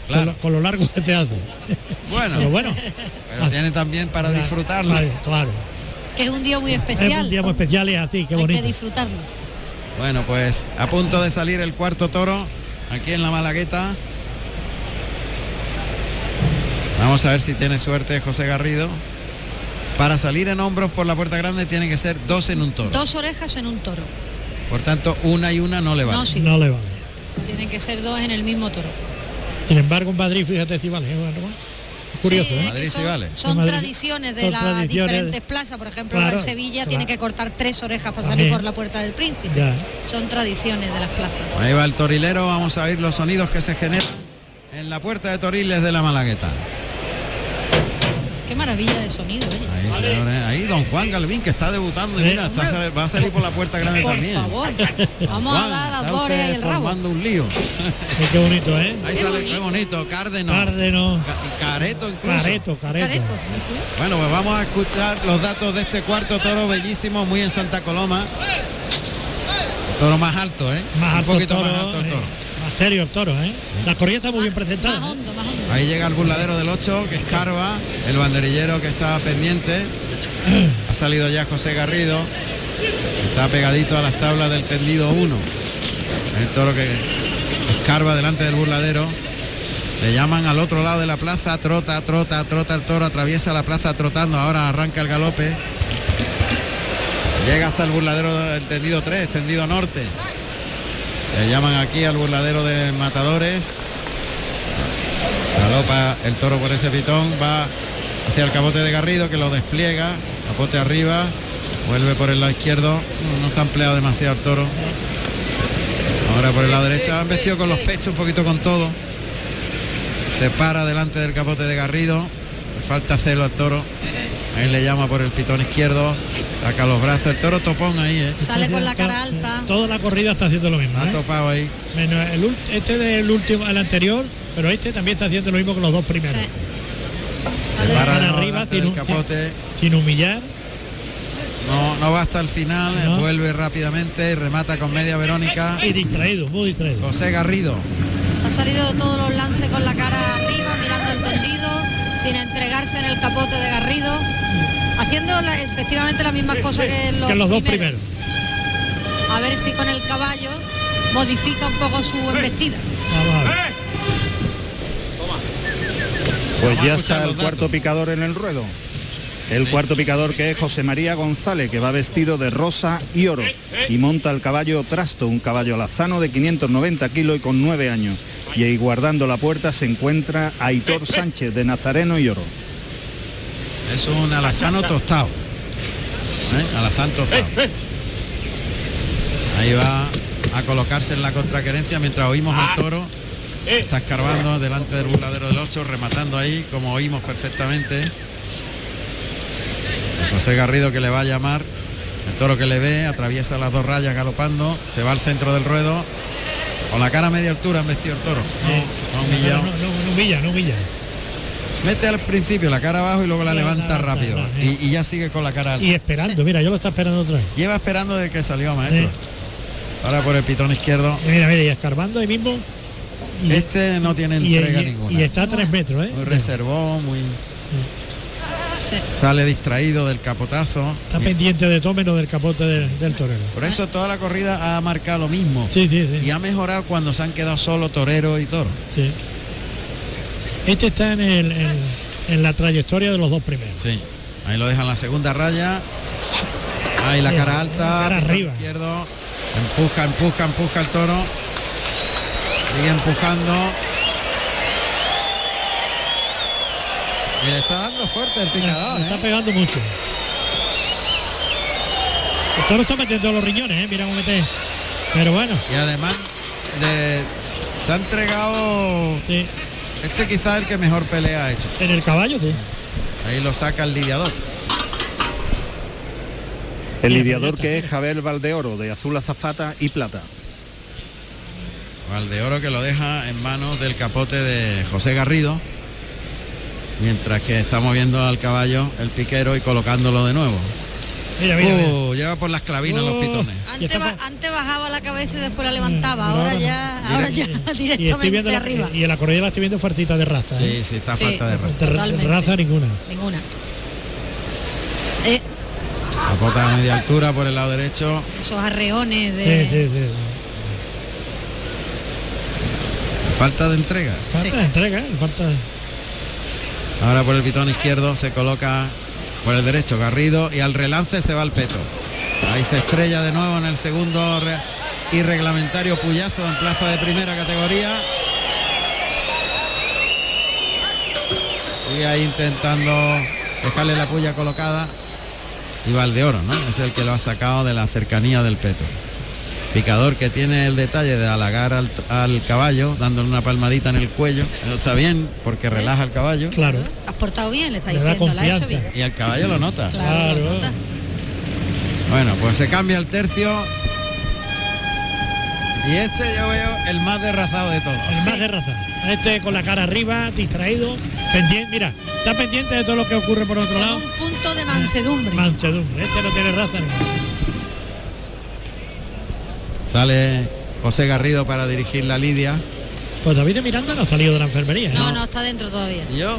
Speaker 2: Claro.
Speaker 4: Con, lo, largo que te hace.
Speaker 2: Bueno,
Speaker 4: pero bueno.
Speaker 2: Pero tiene también para disfrutarlo.
Speaker 4: Claro,
Speaker 3: Que es un día muy especial.
Speaker 4: Es un día muy especial y a ti, qué
Speaker 3: Hay
Speaker 4: bonito.
Speaker 3: que disfrutarlo.
Speaker 2: Bueno, pues a punto de salir el cuarto toro aquí en la Malagueta. Vamos a ver si tiene suerte José Garrido. Para salir en hombros por la puerta grande tiene que ser dos en un toro.
Speaker 3: Dos orejas en un toro.
Speaker 2: Por tanto, una y una no le vale.
Speaker 3: No, sí.
Speaker 4: No le vale.
Speaker 3: Tienen que ser dos en el mismo toro.
Speaker 4: Sin embargo, en Madrid, fíjate si vale. Curioso,
Speaker 3: Sí,
Speaker 4: ¿eh?
Speaker 2: sí
Speaker 3: son,
Speaker 2: vale.
Speaker 3: son
Speaker 4: En Madrid-
Speaker 3: tradiciones de las diferentes
Speaker 4: de-
Speaker 3: plazas. Por ejemplo,
Speaker 4: Claro,
Speaker 3: en Sevilla
Speaker 4: claro.
Speaker 3: tiene que cortar tres orejas para
Speaker 4: También.
Speaker 3: salir por la puerta del príncipe.
Speaker 4: Ya.
Speaker 3: Son tradiciones de las plazas.
Speaker 2: Ahí va el torilero, vamos a oír los sonidos que se generan en la puerta de Toriles de la Malagueta.
Speaker 3: Qué maravilla de sonido, oye.
Speaker 2: Ahí, señores, ahí don Juan Galvín que está debutando y
Speaker 4: Eh,
Speaker 2: mira, está va a salir por la puerta grande
Speaker 3: Por
Speaker 2: también.
Speaker 3: favor. Vamos a dar las orejas y el rabo.
Speaker 2: formando un lío.
Speaker 4: Qué bonito, ¿eh?
Speaker 2: Ahí
Speaker 3: Qué
Speaker 2: sale,
Speaker 3: bonito.
Speaker 2: qué bonito, Cárdeno.
Speaker 4: Cárdeno,
Speaker 2: Ca- Careto incluso.
Speaker 4: careto, careto.
Speaker 3: Careto, sí, sí.
Speaker 2: Bueno, pues vamos a escuchar los datos de este cuarto toro bellísimo, muy en Santa Coloma. Toro más alto, ¿eh?
Speaker 4: Más
Speaker 2: Un
Speaker 4: alto
Speaker 2: poquito
Speaker 4: toro,
Speaker 2: más alto el
Speaker 4: eh,
Speaker 2: toro.
Speaker 4: Serio el toro, ¿eh? La corrida está muy bien presentada. ¿eh?
Speaker 3: hondo, más hondo.
Speaker 2: Ahí llega el burladero del 8, que es Carva, el banderillero que está pendiente. Ha salido ya José Garrido. Está pegadito a las tablas del tendido 1. El toro que escarba delante del burladero. Le llaman al otro lado de la plaza, trota, trota, trota el toro, atraviesa la plaza trotando, ahora arranca el galope. Llega hasta el burladero del tendido 3, tendido norte. Le llaman aquí al burladero de matadores. Galopa el toro por ese pitón, va hacia el capote de Garrido que lo despliega, capote arriba, vuelve por el lado izquierdo, no se ha empleado demasiado el toro. Ahora por el lado derecho, han vestido con los pechos, un poquito con todo. Se para delante del capote de Garrido, falta celo al toro. Ahí le llama por el pitón izquierdo, saca los brazos, el toro topón ahí, ¿eh?
Speaker 3: Sale con la cara alta.
Speaker 4: Toda la corrida está haciendo lo mismo.
Speaker 2: Ha
Speaker 4: ¿eh?
Speaker 2: topado ahí.
Speaker 4: Menos el este del último, el anterior, pero este también está haciendo lo mismo que los dos primeros.
Speaker 3: Sí.
Speaker 2: Se para arriba
Speaker 4: sin
Speaker 2: del capote.
Speaker 4: Sin humillar.
Speaker 2: No, no va hasta el final,
Speaker 4: No.
Speaker 2: vuelve rápidamente y remata con media Verónica.
Speaker 4: Y distraído, muy distraído.
Speaker 2: José Garrido.
Speaker 3: Ha salido todos los lances con la cara arriba, mirando el tendido, sin entregarse en el capote de Garrido, haciendo la- efectivamente las mismas cosas que los,
Speaker 4: que los dos primeros.
Speaker 3: A ver si con el caballo modifica un poco su embestida.
Speaker 4: Ver.
Speaker 5: Pues ya está el cuarto picador en el ruedo. El cuarto picador que es José María González, que va vestido de rosa y oro y monta el caballo Trasto, un caballo alazano de 590 kilos y con 9 años. Y ahí guardando la puerta se encuentra Aitor Sánchez de Nazareno y Oro.
Speaker 2: Es un alazano tostado. ¿Eh? Alazán tostado. Ahí va a colocarse en la contraquerencia mientras oímos al toro. Está escarbando delante del burladero del 8, rematando ahí, como oímos perfectamente. José Garrido que le va a llamar. El toro que le ve, atraviesa las dos rayas galopando, se va al centro del ruedo. Con la cara a media altura han vestido el toro. No, no ha humillado.
Speaker 4: No, no, no humilla, no humilla.
Speaker 2: Mete al principio la cara abajo y luego la levanta rápido. Y, y ya sigue con la cara alta.
Speaker 4: Y esperando, mira, yo lo está esperando otra vez.
Speaker 2: Lleva esperando desde que salió maestro.
Speaker 4: Sí.
Speaker 2: Ahora por el pitón izquierdo.
Speaker 4: Y mira, mira, y escarbando ahí mismo. Y,
Speaker 2: Este no tiene entrega
Speaker 4: y-
Speaker 2: ninguna.
Speaker 4: y está a tres metros, ¿eh?
Speaker 2: Muy reservó, muy.
Speaker 3: Sí.
Speaker 2: Sale distraído del capotazo.
Speaker 4: Está pendiente de todo menos del capote del, del torero.
Speaker 2: Por eso toda la corrida ha marcado lo mismo.
Speaker 4: Sí, sí, sí.
Speaker 2: Y ha mejorado cuando se han quedado solo torero y toro.
Speaker 4: sí. Este está en, el, en, en la trayectoria de los dos primeros.
Speaker 2: Sí. Ahí lo dejan la segunda raya. Ahí la cara alta.
Speaker 4: cara
Speaker 2: pitón
Speaker 4: arriba.
Speaker 2: Izquierdo. Empuja, empuja, empuja el toro. Sigue empujando. Y le está dando fuerte el picador.
Speaker 4: Le está
Speaker 2: ¿eh?
Speaker 4: pegando mucho. El toro está metiendo los riñones, ¿eh? Mira cómo mete. Pero bueno,
Speaker 2: Y además de, se ha entregado.
Speaker 4: sí.
Speaker 2: Este quizás el que mejor pelea ha hecho.
Speaker 4: En el caballo, sí.
Speaker 2: Ahí lo saca el lidiador.
Speaker 5: El lidiador que es. Javier Valdeoro de azul azafata y plata.
Speaker 2: Valdeoro que lo deja en manos del capote de José Garrido. Mientras que estamos viendo al caballo el piquero y colocándolo de nuevo. Mira, mira, uh, lleva por las clavinas los uh. pitones.
Speaker 3: Antes, bajaba la cabeza y después la levantaba, ahora ya, ahora ya directamente arriba.
Speaker 4: y en la correa la estoy viendo fuertita de raza.
Speaker 2: Sí, ¿eh? sí, está falta de raza.
Speaker 4: Raza ninguna.
Speaker 3: Ninguna.
Speaker 2: Eh. La bota a media altura por el lado derecho.
Speaker 3: Esos arreones de.
Speaker 2: Falta de entrega.
Speaker 4: Falta de entrega, falta.
Speaker 2: Ahora por el pitón izquierdo se coloca por el derecho Garrido y al relance se va el peto. Ahí se estrella de nuevo en el segundo y reglamentario Puyazo en plaza de primera categoría. Sigue ahí intentando dejarle la puya colocada. Y Valdeoro, ¿no? Es el que lo ha sacado de la cercanía del peto. Picador que tiene el detalle de halagar al, caballo, dándole una palmadita en el cuello. está bien porque relaja al caballo.
Speaker 3: Claro. Has portado bien, le está diciendo, la ha hecho bien.
Speaker 2: Y el caballo lo nota.
Speaker 3: Claro.
Speaker 2: Bueno, pues se cambia el tercio. Y este yo veo el más derrazado de todos.
Speaker 4: El más derrazado. Este con la cara arriba, distraído, pendiente, mira, está pendiente de todo lo que ocurre por otro lado.
Speaker 3: Un punto de mansedumbre.
Speaker 4: Mansedumbre, este no tiene raza.
Speaker 2: Sale José Garrido para dirigir la Lidia.
Speaker 4: Pues David Miranda no ha salido de la enfermería.
Speaker 3: No, no, está dentro todavía.
Speaker 2: Yo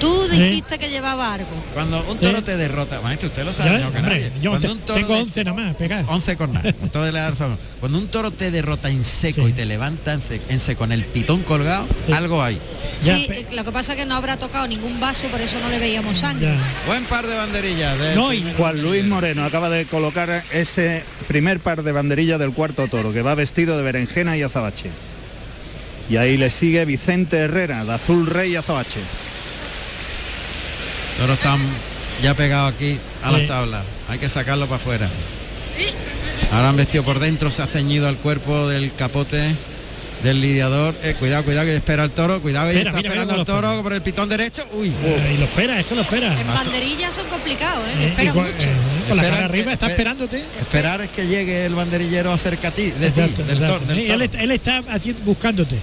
Speaker 3: Tú dijiste que llevaba algo.
Speaker 2: Cuando un toro te derrota, maestro, usted lo sabe,
Speaker 4: no, que nadie. Yo Cuando un toro tengo 11 nada más, pegar.
Speaker 2: 11 con nada. Cuando un toro te derrota en seco y te levanta en seco, con el pitón colgado, algo hay.
Speaker 3: Sí, lo que pasa es que no habrá tocado ningún vaso, por eso no le veíamos sangre.
Speaker 2: Buen par de banderillas.
Speaker 5: no, y Juan Luis Moreno acaba de colocar ese primer par de banderillas del cuarto toro, que va vestido de berenjena y azabache. Y ahí le sigue Vicente Herrera, de azul rey y azabache.
Speaker 2: Toro están ya pegado aquí a las tablas. Hay que sacarlo para afuera. Ahora han vestido por dentro, se ha ceñido al cuerpo del capote del lidiador. Eh, cuidado, cuidado que espera el toro. Cuidado, que está esperando el toro por el pitón derecho. Uy.
Speaker 4: Eh, y lo espera, esto lo espera.
Speaker 3: En banderillas son complicados, ¿eh? eh espera mucho.
Speaker 4: con la cara arriba está esperándote.
Speaker 2: Esperar es que llegue el banderillero acerca a ti, de ti, del, toro.
Speaker 4: Él, está buscándote.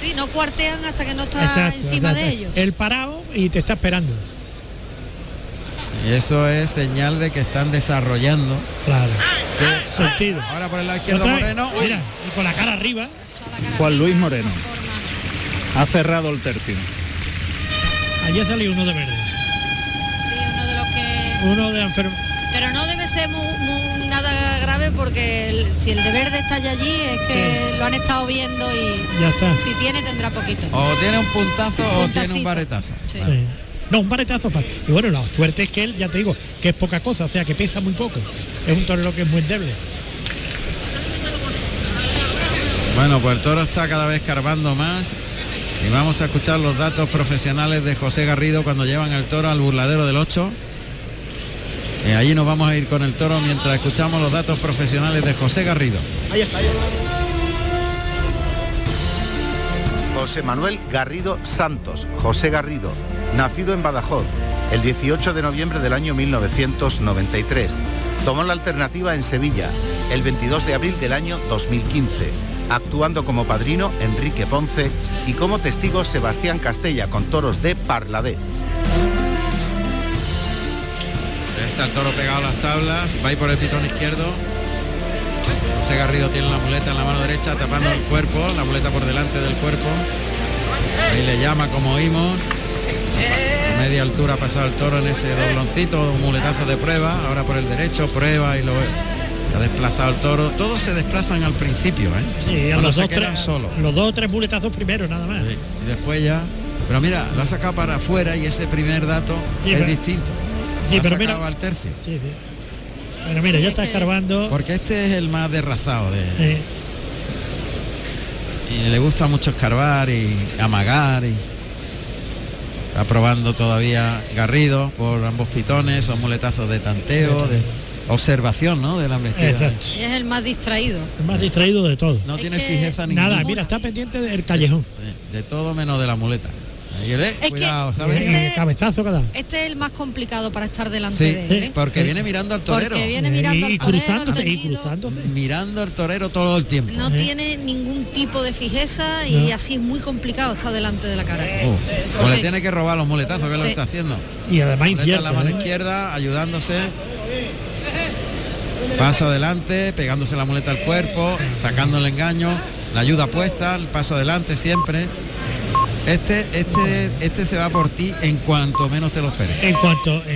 Speaker 3: Sí, no cuartean hasta que no está encima de ellos.
Speaker 4: El parado y te está esperando.
Speaker 2: Y eso es señal de que están desarrollando.
Speaker 4: Claro. Sentido.
Speaker 2: Ahora por el lado izquierdo Moreno.
Speaker 4: Mira, y con la cara arriba.
Speaker 5: Juan Luis Moreno. Ha cerrado el tercio.
Speaker 4: Allí ha salido uno de verde.
Speaker 3: Sí, uno de los que.
Speaker 4: Uno de enfermo.
Speaker 3: Pero no debe ser muy, nada grave porque si el de verde está allí es que lo han estado viendo y
Speaker 4: ya está.
Speaker 3: si tiene tendrá poquito.
Speaker 2: O tiene un puntazo o tiene un baretazo.
Speaker 4: Sí. No, un baretazo Y bueno, la suerte es que él, ya te digo, que es poca cosa, o sea, que pesa muy poco. Es un torero que es muy endeble.
Speaker 2: Bueno, pues el toro está cada vez carbando más. Y vamos a escuchar los datos profesionales de José Garrido cuando llevan el toro al burladero del 8. Y allí nos vamos a ir con el toro mientras escuchamos los datos profesionales de José Garrido.
Speaker 10: Ahí está. José Manuel Garrido Santos, José Garrido, nacido en Badajoz el 18 de noviembre del año 1993. Tomó la alternativa en Sevilla el 22 de abril del año 2015, actuando como padrino Enrique Ponce y como testigo Sebastián Castella con toros de Parladé.
Speaker 2: Está el toro pegado a las tablas, va por el pitón izquierdo. José Garrido tiene la muleta en la mano derecha tapando el cuerpo, la muleta por delante del cuerpo. Ahí le llama como oímos media altura ha pasado el toro en ese dobloncito, un muletazo de prueba, ahora por el derecho, prueba y lo ha desplazado el toro. Todos se desplazan al principio, ¿eh?
Speaker 4: Sí, a los dos, tres, solo. los dos o tres muletazos primero, nada más.
Speaker 2: y después ya. Pero mira, lo ha sacado para afuera y ese primer dato es distinto.
Speaker 4: Sí, pero mira,
Speaker 2: al tercio.
Speaker 4: Sí, sí. Pero mira, ya está escarbando.
Speaker 2: Porque este es el más derrazado de. Y le gusta mucho escarbar y amagar y. Está probando todavía Garrido por ambos pitones, son muletazos de tanteo, de observación, ¿no? De la investigación.
Speaker 3: Es el más distraído.
Speaker 4: El más distraído de todo.
Speaker 2: No tiene fijeza ninguna.
Speaker 4: Nada, mira, está pendiente del callejón.
Speaker 2: De, todo menos de la muleta.
Speaker 3: Cuidado, Este, cabezazo cada. Este es el más complicado para estar delante de él. ¿eh?
Speaker 2: Porque viene mirando al torero.
Speaker 3: Porque viene mirando al
Speaker 2: torero. Mirando al torero todo el tiempo.
Speaker 3: No tiene ningún tipo de fijeza y así es muy complicado estar delante de la cara.
Speaker 2: Uh, o le tiene que robar los muletazos que lo está haciendo.
Speaker 4: Y además
Speaker 2: la mano ¿eh? izquierda ayudándose paso adelante, pegándose la muleta al cuerpo, sacando el engaño, la ayuda puesta, el paso adelante siempre. Este, este, este se va por ti en cuanto menos te lo esperes.
Speaker 4: En cuanto,